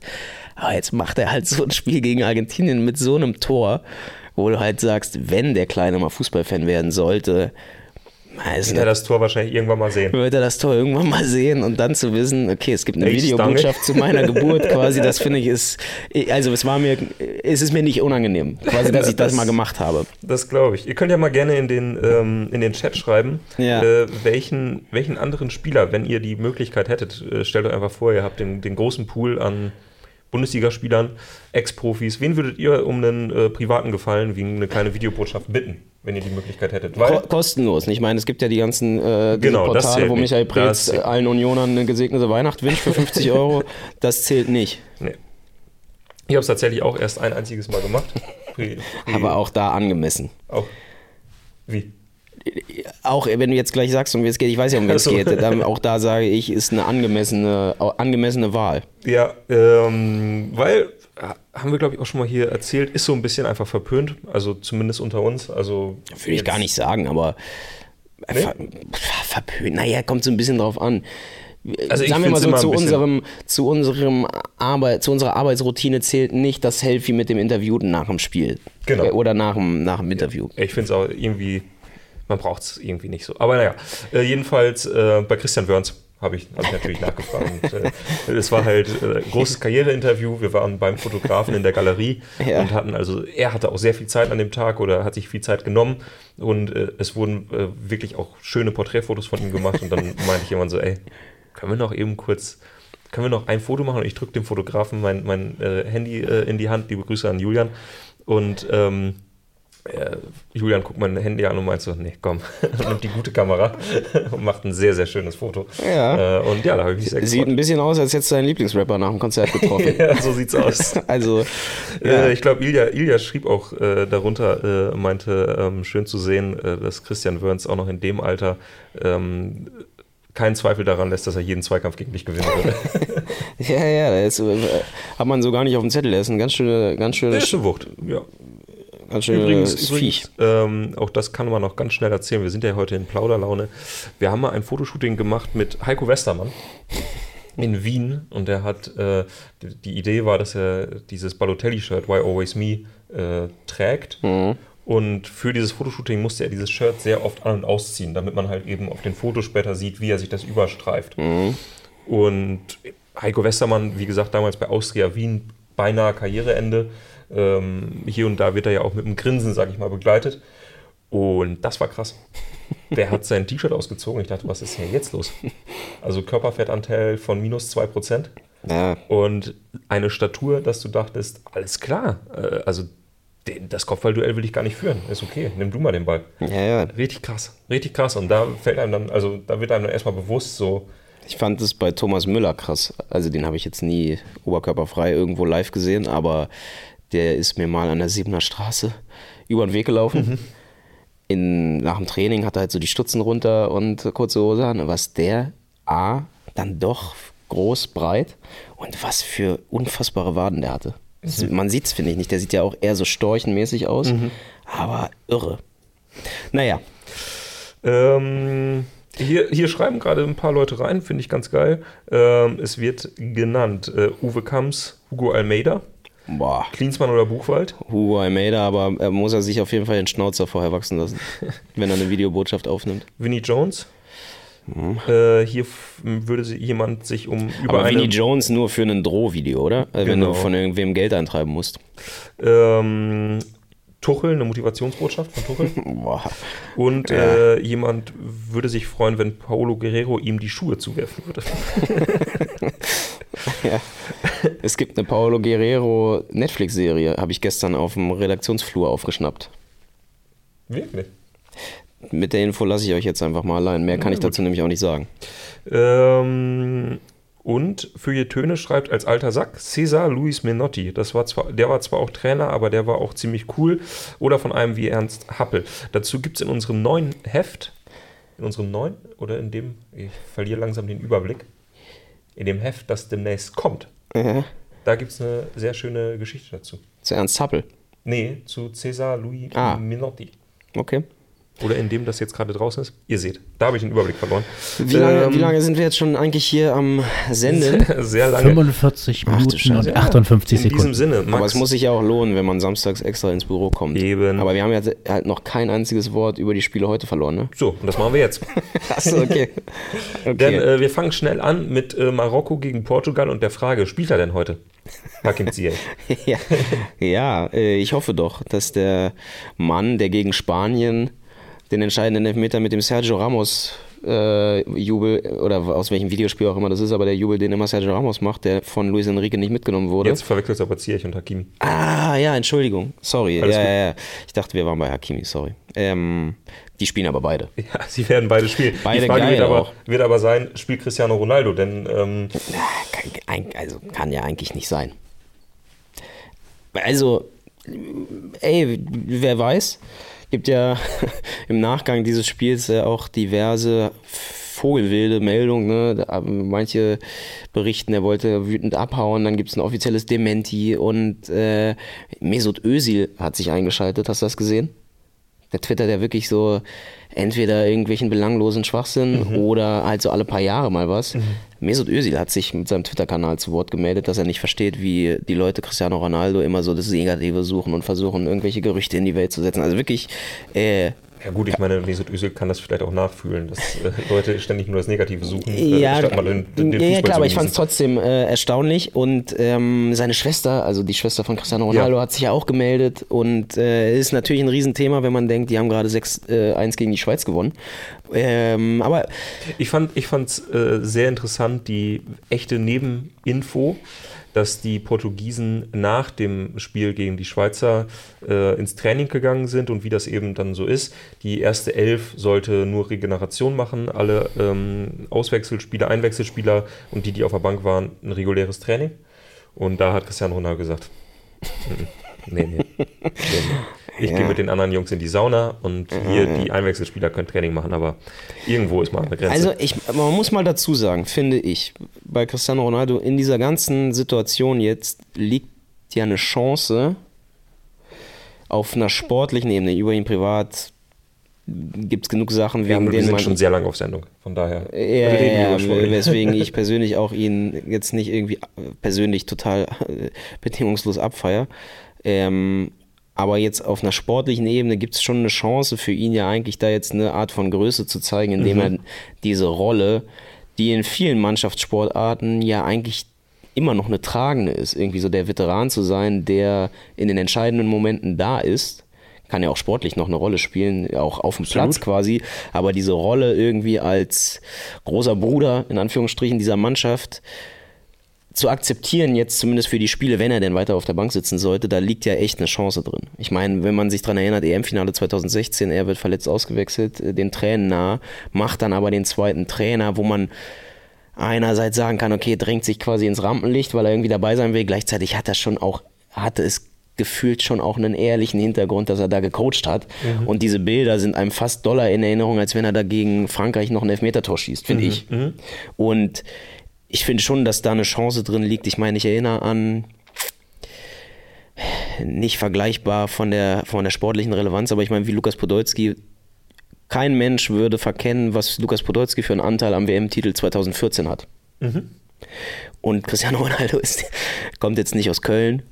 Aber jetzt macht er halt so ein Spiel gegen Argentinien mit so einem Tor, wo du halt sagst, wenn der Kleine mal Fußballfan werden sollte, also, wird er das Tor wahrscheinlich irgendwann mal sehen. Wird er das Tor irgendwann mal sehen und dann zu wissen, okay, es gibt eine ich Videobotschaft zu meiner Geburt quasi, das finde ich ist, also es war mir, es ist mir nicht unangenehm, quasi, dass ich das, das mal gemacht habe. Das glaube ich. Ihr könnt ja mal gerne in den, ähm, in den Chat schreiben, ja. äh, welchen, welchen anderen Spieler, wenn ihr die Möglichkeit hättet, äh, stellt euch einfach vor, ihr habt den, den großen Pool an Bundesligaspielern, Ex-Profis, wen würdet ihr um einen äh, privaten Gefallen wie eine kleine Videobotschaft bitten? wenn ihr die Möglichkeit hättet. Weil kostenlos. Ich meine, es gibt ja die ganzen äh, genau, Portale, wo Michael Preetz allen Unionern eine gesegnete Weihnacht wünscht für 50 Euro. Das zählt nicht. Nee. Ich habe es tatsächlich auch erst ein einziges Mal gemacht. Aber auch da angemessen. Auch. Wie? Auch wenn du jetzt gleich sagst, um wie es geht, ich weiß ja, um wen es geht, dann, auch da sage ich, ist eine angemessene, angemessene Wahl. Ja, ähm, weil haben wir, glaube ich, auch schon mal hier erzählt, ist so ein bisschen einfach verpönt, also zumindest unter uns. Also Würde ich gar nicht sagen, aber nee? ver verpönt, naja, kommt so ein bisschen drauf an. Also Sagen wir mal so, zu unserem, zu, unserem Arbeit, zu unserer Arbeitsroutine zählt nicht das Selfie mit dem Interviewten nach dem Spiel. Genau. Oder nach dem, nach dem Interview. Ich finde es auch irgendwie, man braucht es irgendwie nicht so. Aber naja, äh, jedenfalls äh, bei Christian Wörns habe ich, hab ich natürlich nachgefragt. Und, äh, es war halt äh, großes Karriereinterview. Wir waren beim Fotografen in der Galerie ja. und hatten also, er hatte auch sehr viel Zeit an dem Tag oder hat sich viel Zeit genommen und äh, es wurden äh, wirklich auch schöne Porträtfotos von ihm gemacht und dann meinte ich jemand so, ey, können wir noch eben kurz, können wir noch ein Foto machen? Und ich drücke dem Fotografen mein, mein äh, Handy äh, in die Hand, liebe Grüße an Julian und ähm, äh, Julian guckt mein Handy an und meint so, nee, komm, nimmt die gute Kamera und macht ein sehr, sehr schönes Foto. Ja. Äh, und ja, da habe ich mich sehr Sieht ein bisschen aus, als hättest du deinen Lieblingsrapper nach dem Konzert getroffen. ja, so sieht's aus. also, äh, ja. ich glaube, Ilja, Ilja schrieb auch äh, darunter, äh, meinte, ähm, schön zu sehen, äh, dass Christian Wörns auch noch in dem Alter ähm, keinen Zweifel daran lässt, dass er jeden Zweikampf gegen dich gewinnen würde. ja, ja, das hat man so gar nicht auf dem Zettel. Er ist ein ganz schöne, ganz schöne. Der ist eine Wucht, ja. Ganz schön übrigens, übrigens ähm, auch das kann man noch ganz schnell erzählen. Wir sind ja heute in Plauderlaune. Wir haben mal ein Fotoshooting gemacht mit Heiko Westermann in Wien und er hat, äh, die, die, Idee war, dass er dieses Balotelli-Shirt Why Always Me äh, trägt. Mhm. Und für dieses Fotoshooting musste er dieses Shirt sehr oft an- und ausziehen, damit man halt eben auf den Fotos später sieht, wie er sich das überstreift. Mhm. Und Heiko Westermann, wie gesagt, damals bei Austria Wien, beinahe Karriereende. Ähm, hier und da wird er ja auch mit einem Grinsen, sag ich mal, begleitet. Und das war krass. Der hat sein T-Shirt ausgezogen. Ich dachte, was ist denn jetzt los? Also Körperfettanteil von minus 2%. Ja. Und eine Statur, dass du dachtest, alles klar. Äh, also das Kopfballduell will ich gar nicht führen. Ist okay, nimm du mal den Ball. Ja, ja. Richtig krass, richtig krass. Und da fällt einem dann, also da wird einem dann erstmal bewusst, so, Ich fand es bei Thomas Müller krass. Also den habe ich jetzt nie oberkörperfrei irgendwo live gesehen, aber der ist mir mal an der Siebener Straße über den Weg gelaufen. Mhm. In, nach dem Training hat er halt so die Stutzen runter und kurze Hose an. Was der A dann doch groß, breit und was für unfassbare Waden der hatte. Mhm. Man sieht es, finde ich, nicht. Der sieht ja auch eher so storchenmäßig aus, mhm. aber irre. Naja. Ähm, hier, hier schreiben gerade ein paar Leute rein, finde ich ganz geil. Ähm, es wird genannt äh, Uwe Kamps, Hugo Almeida. Boah. Klinsmann oder Buchwald? Hugo Almeida, aber er muss er sich auf jeden Fall den Schnauzer vorher wachsen lassen, wenn er eine Videobotschaft aufnimmt. Winnie Jones? Mhm. Äh, hier würde jemand sich um über Aber Vinnie Jones nur für ein Drohvideo, oder? Also genau. Wenn du von irgendwem Geld eintreiben musst. Ähm, Tuchel, eine Motivationsbotschaft von Tuchel. Boah. Und ja. äh, jemand würde sich freuen, wenn Paulo Guerrero ihm die Schuhe zuwerfen würde. ja. Es gibt eine Paulo Guerrero Netflix-Serie, habe ich gestern auf dem Redaktionsflur aufgeschnappt. Wirklich? Mit der Info lasse ich euch jetzt einfach mal allein. Mehr kann ja, ich dazu nämlich auch nicht sagen. Ähm, und für Töne schreibt als alter Sack Cesar Luis Menotti. Das war zwar, der war zwar auch Trainer, aber der war auch ziemlich cool. Oder von einem wie Ernst Happel. Dazu gibt es in unserem neuen Heft, in unserem neuen, oder in dem, ich verliere langsam den Überblick, in dem Heft, das demnächst kommt. Ja. Da gibt es eine sehr schöne Geschichte dazu. Zu Ernst Happel? Nee, zu Cesar Luis ah. Menotti. Okay. Oder in dem das jetzt gerade draußen ist. Ihr seht, da habe ich den Überblick verloren. Wie lange, ähm, wie lange, sind wir jetzt schon eigentlich hier am Senden? Sehr lange. 45 Minuten Ach, und 58 Sekunden. In diesem Sinne, Max. Aber es muss sich ja auch lohnen, wenn man samstags extra ins Büro kommt. Eben. Aber wir haben ja halt noch kein einziges Wort über die Spiele heute verloren, ne? So, und das machen wir jetzt. Achso, okay. okay. Denn äh, wir fangen schnell an mit äh, Marokko gegen Portugal und der Frage, spielt er denn heute? Hakim Ziyech. ja, ja äh, ich hoffe doch, dass der Mann, der gegen Spanien den entscheidenden Elfmeter mit dem Sergio Ramos äh, Jubel oder aus welchem Videospiel auch immer das ist, aber der Jubel, den immer Sergio Ramos macht, der von Luis Enrique nicht mitgenommen wurde. Jetzt verwechselt aber Ziyech und Hakimi. Ah, ja, Entschuldigung. Sorry. ja, ja, ja. Ich dachte, wir waren bei Hakimi, sorry. Ähm, die spielen aber beide. Ja, sie werden beide spielen. Beide die Frage wird aber, wird, aber, sein, spielt Cristiano Ronaldo, denn... Ähm kann, also kann ja eigentlich nicht sein. Also, ey, wer weiß gibt ja im Nachgang dieses Spiels ja auch diverse vogelwilde Meldungen. Ne? Manche berichten, er wollte wütend abhauen, dann gibt es ein offizielles Dementi und äh, Mesut Özil hat sich eingeschaltet. Hast du das gesehen? Der twittert ja wirklich so entweder irgendwelchen belanglosen Schwachsinn mhm. oder halt so alle paar Jahre mal was. Mhm. Mesut Özil hat sich mit seinem Twitter-Kanal zu Wort gemeldet, dass er nicht versteht, wie die Leute Cristiano Ronaldo immer so das Negative suchen und versuchen, irgendwelche Gerüchte in die Welt zu setzen. Also wirklich äh, ja gut, ich meine, Mesut Özil kann das vielleicht auch nachfühlen, dass äh, Leute ständig nur das Negative suchen, äh, ja, statt mal den, den Fußball Ja, klar, aber ich fand es trotzdem äh, erstaunlich und ähm, seine Schwester, also die Schwester von Cristiano Ronaldo, ja. hat sich ja auch gemeldet und äh, ist natürlich ein Riesenthema, wenn man denkt, die haben gerade 6-1 äh, gegen die Schweiz gewonnen. Ähm, aber ich fand es ich äh, sehr interessant, die echte Nebeninfo dass die Portugiesen nach dem Spiel gegen die Schweizer äh, ins Training gegangen sind und wie das eben dann so ist. Die erste Elf sollte nur Regeneration machen, alle ähm, Auswechselspieler, Einwechselspieler und die, die auf der Bank waren, ein reguläres Training. Und da hat Cristiano Ronaldo gesagt, nee, nee. nee. Ich ja. gehe mit den anderen Jungs in die Sauna und hier die Einwechselspieler können Training machen, aber irgendwo ist mal eine Grenze. Also ich, man muss mal dazu sagen, finde ich, bei Cristiano Ronaldo in dieser ganzen Situation jetzt liegt ja eine Chance auf einer sportlichen Ebene, über ihn privat gibt es genug Sachen, wegen ja, denen man... schon sehr lange auf Sendung, von daher. Ja, ja, ja weswegen ich persönlich auch ihn jetzt nicht irgendwie persönlich total bedingungslos abfeier. Ähm, aber jetzt auf einer sportlichen Ebene gibt es schon eine Chance für ihn ja eigentlich da jetzt eine Art von Größe zu zeigen, indem mhm. er diese Rolle, die in vielen Mannschaftssportarten ja eigentlich immer noch eine tragende ist, irgendwie so der Veteran zu sein, der in den entscheidenden Momenten da ist, kann ja auch sportlich noch eine Rolle spielen, auch auf dem Absolut. Platz quasi, aber diese Rolle irgendwie als großer Bruder in Anführungsstrichen dieser Mannschaft zu akzeptieren, jetzt zumindest für die Spiele, wenn er denn weiter auf der Bank sitzen sollte, da liegt ja echt eine Chance drin. Ich meine, wenn man sich daran erinnert, EM-Finale 2016, er wird verletzt ausgewechselt, äh, den Tränen nah, macht dann aber den zweiten Trainer, wo man einerseits sagen kann, okay, drängt sich quasi ins Rampenlicht, weil er irgendwie dabei sein will. Gleichzeitig hat er schon auch, hatte es gefühlt schon auch einen ehrlichen Hintergrund, dass er da gecoacht hat. Mhm. Und diese Bilder sind einem fast doller in Erinnerung, als wenn er dagegen Frankreich noch ein Elfmetertor schießt, finde mhm. ich. Mhm. Und ich finde schon, dass da eine Chance drin liegt. Ich meine, ich erinnere an nicht vergleichbar von der, von der sportlichen Relevanz, aber ich meine, wie Lukas Podolski, kein Mensch würde verkennen, was Lukas Podolski für einen Anteil am WM-Titel 2014 hat. Mhm. Und Cristiano Ronaldo ist, kommt jetzt nicht aus Köln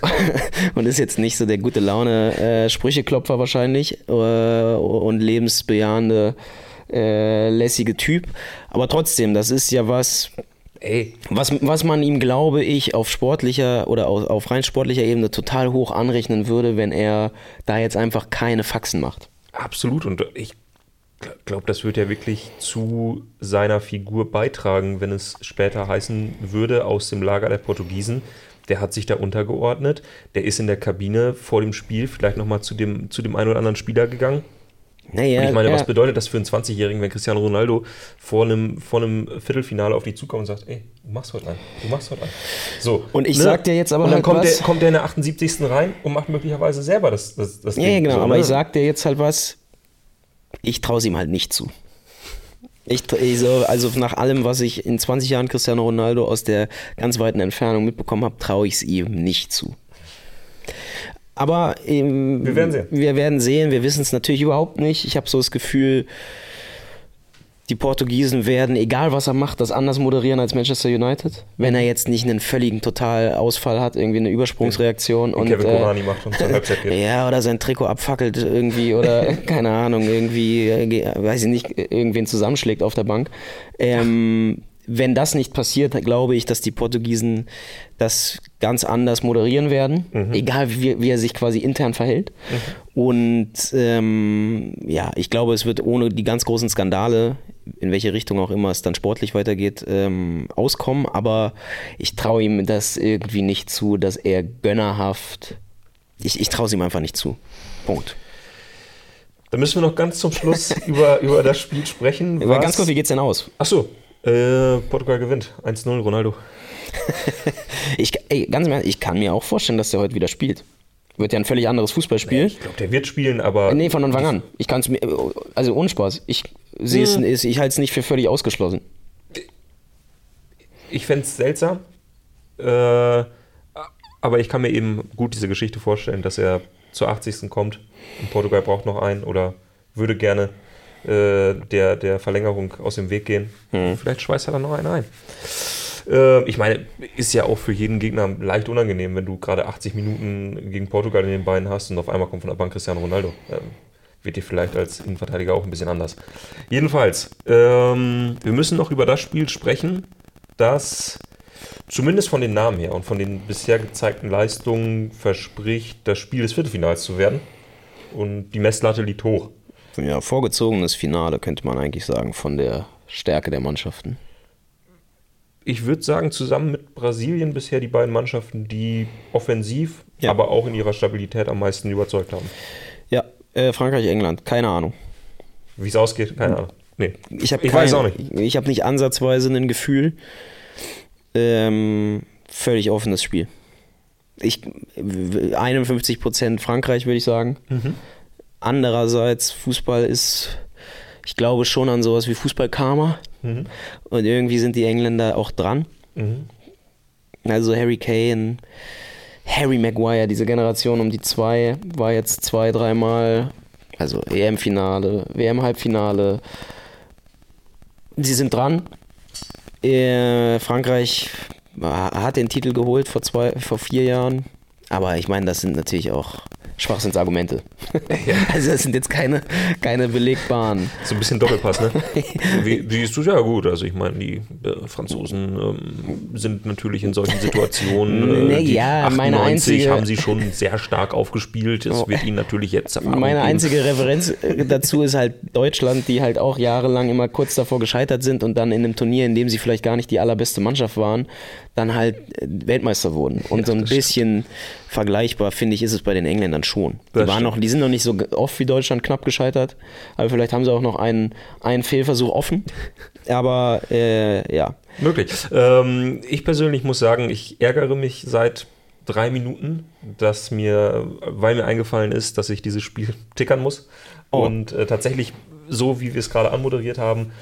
und ist jetzt nicht so der gute Laune äh, Sprücheklopfer wahrscheinlich äh, und lebensbejahende, äh, lässige Typ. Aber trotzdem, das ist ja was, Ey. Was, was man ihm, glaube ich, auf sportlicher oder auf, auf rein sportlicher Ebene total hoch anrechnen würde, wenn er da jetzt einfach keine Faxen macht. Absolut. Und ich glaube, das wird ja wirklich zu seiner Figur beitragen, wenn es später heißen würde, aus dem Lager der Portugiesen. Der hat sich da untergeordnet. Der ist in der Kabine vor dem Spiel vielleicht nochmal zu dem, zu dem einen oder anderen Spieler gegangen naja, und ich meine, ja. was bedeutet das für einen 20-Jährigen, wenn Cristiano Ronaldo vor einem, vor einem Viertelfinale auf dich zukommt und sagt, ey, du machst heute einen, du machst heute einen. So. Und ich ne? sag dir jetzt aber Und dann halt kommt, was, der, kommt der in der 78. rein und macht möglicherweise selber das, das, das Ja, Ding. genau, so, aber ne? ich sag dir jetzt halt was, ich traue es ihm halt nicht zu. Ich, ich so, also nach allem, was ich in 20 Jahren Cristiano Ronaldo aus der ganz weiten Entfernung mitbekommen habe, traue ich es ihm nicht zu. Aber ähm, wir werden sehen. Wir werden sehen. Wir wissen es natürlich überhaupt nicht. Ich habe so das Gefühl, die Portugiesen werden, egal was er macht, das anders moderieren als Manchester United. Wenn er jetzt nicht einen völligen Totalausfall hat, irgendwie eine Übersprungsreaktion. und, Kevin Korani äh, macht und zur Halbzeit geht. Ja, oder sein Trikot abfackelt irgendwie oder keine Ahnung, irgendwie, äh, weiß ich nicht, irgendwen zusammenschlägt auf der Bank. Ähm, wenn das nicht passiert, glaube ich, dass die Portugiesen das ganz anders moderieren werden, mhm. egal wie, wie, er sich quasi intern verhält. Mhm. Und ähm, ja, ich glaube, es wird ohne die ganz großen Skandale, in welche Richtung auch immer es dann sportlich weitergeht, ähm, auskommen. Aber ich traue ihm das irgendwie nicht zu, dass er gönnerhaft. Ich, ich traue es ihm einfach nicht zu. Punkt. Dann müssen wir noch ganz zum Schluss über, über das Spiel sprechen. Ganz kurz, wie geht's denn aus? Achso, äh, Portugal gewinnt. 1-0, Ronaldo. ich, ey, ganz ehrlich, ich kann mir auch vorstellen, dass der heute wieder spielt. Wird ja ein völlig anderes Fußballspiel. Ich glaube, der wird spielen, aber. Nee, von Anfang an. Ich kann es mir. Also ohne Spaß. Ich sehe es, hm. ich halte es nicht für völlig ausgeschlossen. Ich fände es seltsam. Äh, aber ich kann mir eben gut diese Geschichte vorstellen, dass er zur 80. kommt und Portugal braucht noch einen oder würde gerne äh, der, der Verlängerung aus dem Weg gehen. Hm. Vielleicht schweißt er dann noch einen ein. Äh, ich meine, ist ja auch für jeden Gegner leicht unangenehm, wenn du gerade 80 Minuten gegen Portugal in den Beinen hast und auf einmal kommt von der Bank Cristiano Ronaldo. Ähm, wird dir vielleicht als Innenverteidiger auch ein bisschen anders. Jedenfalls, ähm, wir müssen noch über das Spiel sprechen, das zumindest von den Namen her und von den bisher gezeigten Leistungen verspricht, das Spiel des Viertelfinals zu werden. Und die Messlatte liegt hoch. Ja, vorgezogenes Finale könnte man eigentlich sagen von der Stärke der Mannschaften. Ich würde sagen, zusammen mit Brasilien bisher die beiden Mannschaften, die offensiv, ja. aber auch in ihrer Stabilität am meisten überzeugt haben. Ja, äh, Frankreich, England, keine Ahnung. Wie es ausgeht, keine Ahnung. Nee. Ich, ich weiß auch nicht. Ich habe nicht ansatzweise ein Gefühl. Ähm, völlig offenes Spiel. Ich, 51% Frankreich, würde ich sagen. Mhm. Andererseits, Fußball ist, ich glaube schon an sowas wie Fußballkarma. Mhm. Und irgendwie sind die Engländer auch dran. Mhm. Also Harry Kane, Harry Maguire, diese Generation um die zwei, war jetzt zwei, dreimal, also EM-Finale, WM-Halbfinale. Sie sind dran. Äh, Frankreich hat den Titel geholt vor, zwei, vor vier Jahren. Aber ich meine, das sind natürlich auch Schwachsinnsargumente. Ja. Also das sind jetzt keine, keine belegbaren. So ein bisschen Doppelpass, ne? Wie, wie ist du ja gut? Also ich meine, die äh, Franzosen ähm, sind natürlich in solchen Situationen. Äh, die ja, 98 meine einzige, haben sie schon sehr stark aufgespielt. Das oh. wird ihnen natürlich jetzt Erfahrung Meine geben. einzige Referenz äh, dazu ist halt Deutschland, die halt auch jahrelang immer kurz davor gescheitert sind und dann in einem Turnier, in dem sie vielleicht gar nicht die allerbeste Mannschaft waren, dann halt äh, Weltmeister wurden. Und ja, so ein bisschen vergleichbar, finde ich, ist es bei den Engländern schon. Das Die, waren stimmt. noch, die sind noch nicht so oft wie Deutschland knapp gescheitert, aber vielleicht haben sie auch noch einen, einen Fehlversuch offen. Aber äh, ja, Möglich. Ähm, ich persönlich muss sagen, ich ärgere mich seit drei Minuten, dass mir, weil mir eingefallen ist, dass ich dieses Spiel tickern muss. Oh. Und äh, tatsächlich, so wie wir es gerade anmoderiert haben,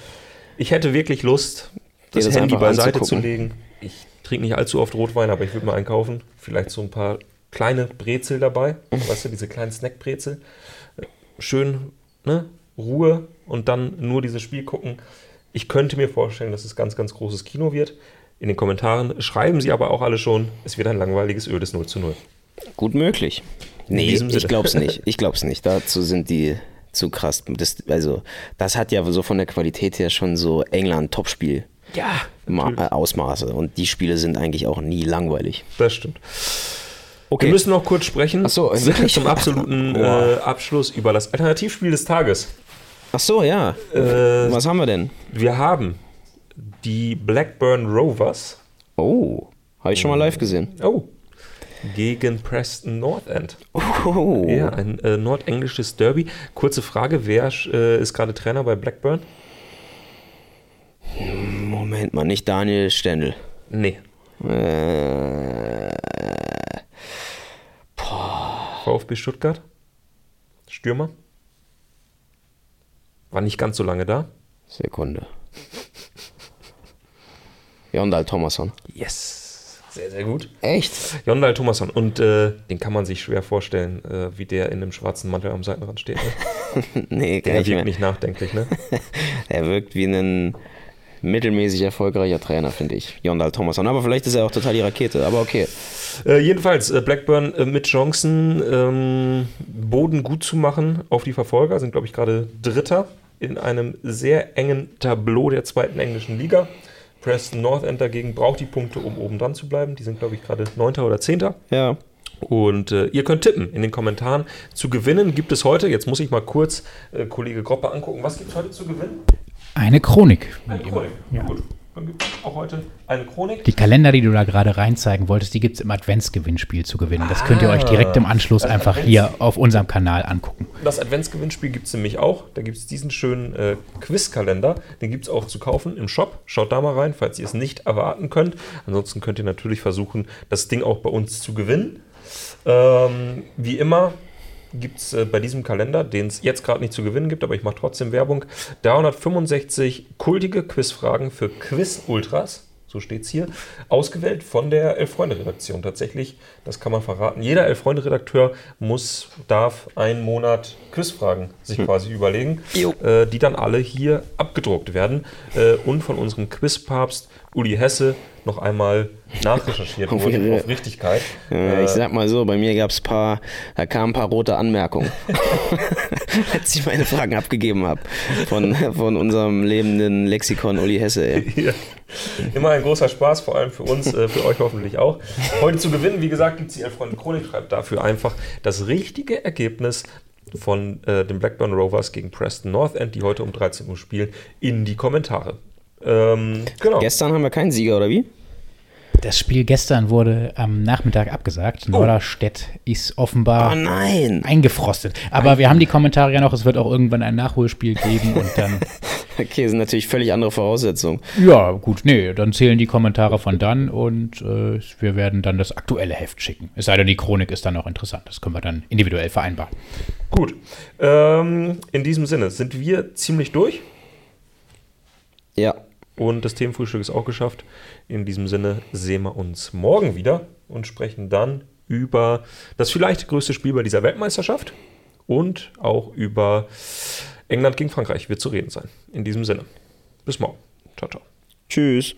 ich hätte wirklich Lust, das, das Handy beiseite zu legen. Ich trinke nicht allzu oft Rotwein, aber ich würde mal einen kaufen. Vielleicht so ein paar kleine Brezel dabei. Weißt du, diese kleinen Snackbrezel. Schön, ne? Ruhe und dann nur dieses Spiel gucken. Ich könnte mir vorstellen, dass es ganz, ganz großes Kino wird. In den Kommentaren schreiben sie aber auch alle schon, es wird ein langweiliges ödes 0 zu 0. gut möglich. Nee, ich glaub's nicht. Ich glaub's nicht. Dazu sind die zu krass. Das, also, das hat ja so von der Qualität her schon so England-Topspiel. Ja, Ma- äh, Ausmaße. Und die Spiele sind eigentlich auch nie langweilig. das stimmt. Okay. Wir müssen noch kurz sprechen, Ach so, zum absoluten Boah. äh, Abschluss über das Alternativspiel des Tages. Ach so, ja. Äh, Was haben wir denn? Wir haben die Blackburn Rovers Oh, habe ich schon mal live gesehen. oh, gegen Preston North End. Oh. Ja, ein äh, nordenglisches Derby. Kurze Frage, wer äh, ist gerade Trainer bei Blackburn? Moment mal, nicht Daniel Stendel. Nee. Äh, VfB Stuttgart? Stürmer? War nicht ganz so lange da. Sekunde. Jondal Thomasson. Yes. Sehr, sehr gut. Echt? Jondal Thomasson. Und äh, den kann man sich schwer vorstellen, äh, wie der in einem schwarzen Mantel am Seitenrand steht. Ne? nee, gar Der wirkt nicht nachdenklich, ne? Er wirkt wie ein mittelmäßig erfolgreicher Trainer, finde ich. Jondal Thomasson. Aber vielleicht ist er auch total die Rakete. Aber okay. Äh, jedenfalls, äh, Blackburn äh, mit Chancen, ähm, Boden gut zu machen auf die Verfolger, sind, glaube ich, gerade Dritter in einem sehr engen Tableau der zweiten englischen Liga. Preston North End dagegen braucht die Punkte, um oben dran zu bleiben. Die sind, glaube ich, gerade Neunter oder Zehnter. Ja. Und äh, ihr könnt tippen in den Kommentaren. Zu gewinnen gibt es heute, jetzt muss ich mal kurz äh, Kollege Groppe angucken, was gibt es heute zu gewinnen? Eine Chronik. Eine Chronik. Ja. Gut, dann gibt es auch heute eine Chronik. Die Kalender, die du da gerade reinzeigen wolltest, die gibt es im Adventsgewinnspiel zu gewinnen. Das könnt ihr euch direkt im Anschluss einfach Advents- hier auf unserem Kanal angucken. Das Adventsgewinnspiel gibt es nämlich auch. Da gibt es diesen schönen äh, Quizkalender. Den gibt es auch zu kaufen im Shop. Schaut da mal rein, falls ihr es nicht erwarten könnt. Ansonsten könnt ihr natürlich versuchen, das Ding auch bei uns zu gewinnen. Ähm, wie immer gibt es äh, bei diesem Kalender, den es jetzt gerade nicht zu gewinnen gibt, aber ich mache trotzdem Werbung, 365 kultige Quizfragen für Quiz-Ultras. So steht es hier. Ausgewählt von der Elf-Freunde-Redaktion. Tatsächlich, das kann man verraten. Jeder Elf-Freunde-Redakteur muss, darf einen Monat Quizfragen sich quasi überlegen, äh, die dann alle hier abgedruckt werden äh, und von unserem Quizpapst Uli Hesse noch einmal nachrecherchiert Auf wurden ihre- auf Richtigkeit. Äh, ich sag mal so, bei mir gab es paar, da kamen ein paar rote Anmerkungen, als ich meine Fragen abgegeben habe von, von unserem lebenden Lexikon Uli Hesse. Ja. Immer ein großer Spaß, vor allem für uns, äh, für euch hoffentlich auch. Heute zu gewinnen, wie gesagt, gibt es die Elf-Freunde Chronik. Schreibt dafür einfach das richtige Ergebnis von äh, den Blackburn Rovers gegen Preston North End, die heute um 13 Uhr spielen, in die Kommentare. Ähm, genau. Gestern haben wir keinen Sieger, oder wie? Das Spiel gestern wurde am Nachmittag abgesagt. Norderstedt ist offenbar Oh nein! eingefrostet. Aber wir haben die Kommentare ja noch. Es wird auch irgendwann ein Nachholspiel geben und dann. Okay, sind natürlich völlig andere Voraussetzungen. Ja, gut, nee, dann zählen die Kommentare von dann und äh, wir werden dann das aktuelle Heft schicken. Es sei denn, die Chronik ist dann noch interessant. Das können wir dann individuell vereinbaren. Gut. Ähm, in diesem Sinne sind wir ziemlich durch Ja, und das Themenfrühstück ist auch geschafft. In diesem Sinne sehen wir uns morgen wieder und sprechen dann über das vielleicht größte Spiel bei dieser Weltmeisterschaft und auch über England gegen Frankreich wird zu reden sein. In diesem Sinne. Bis morgen. Ciao, ciao. tschüss.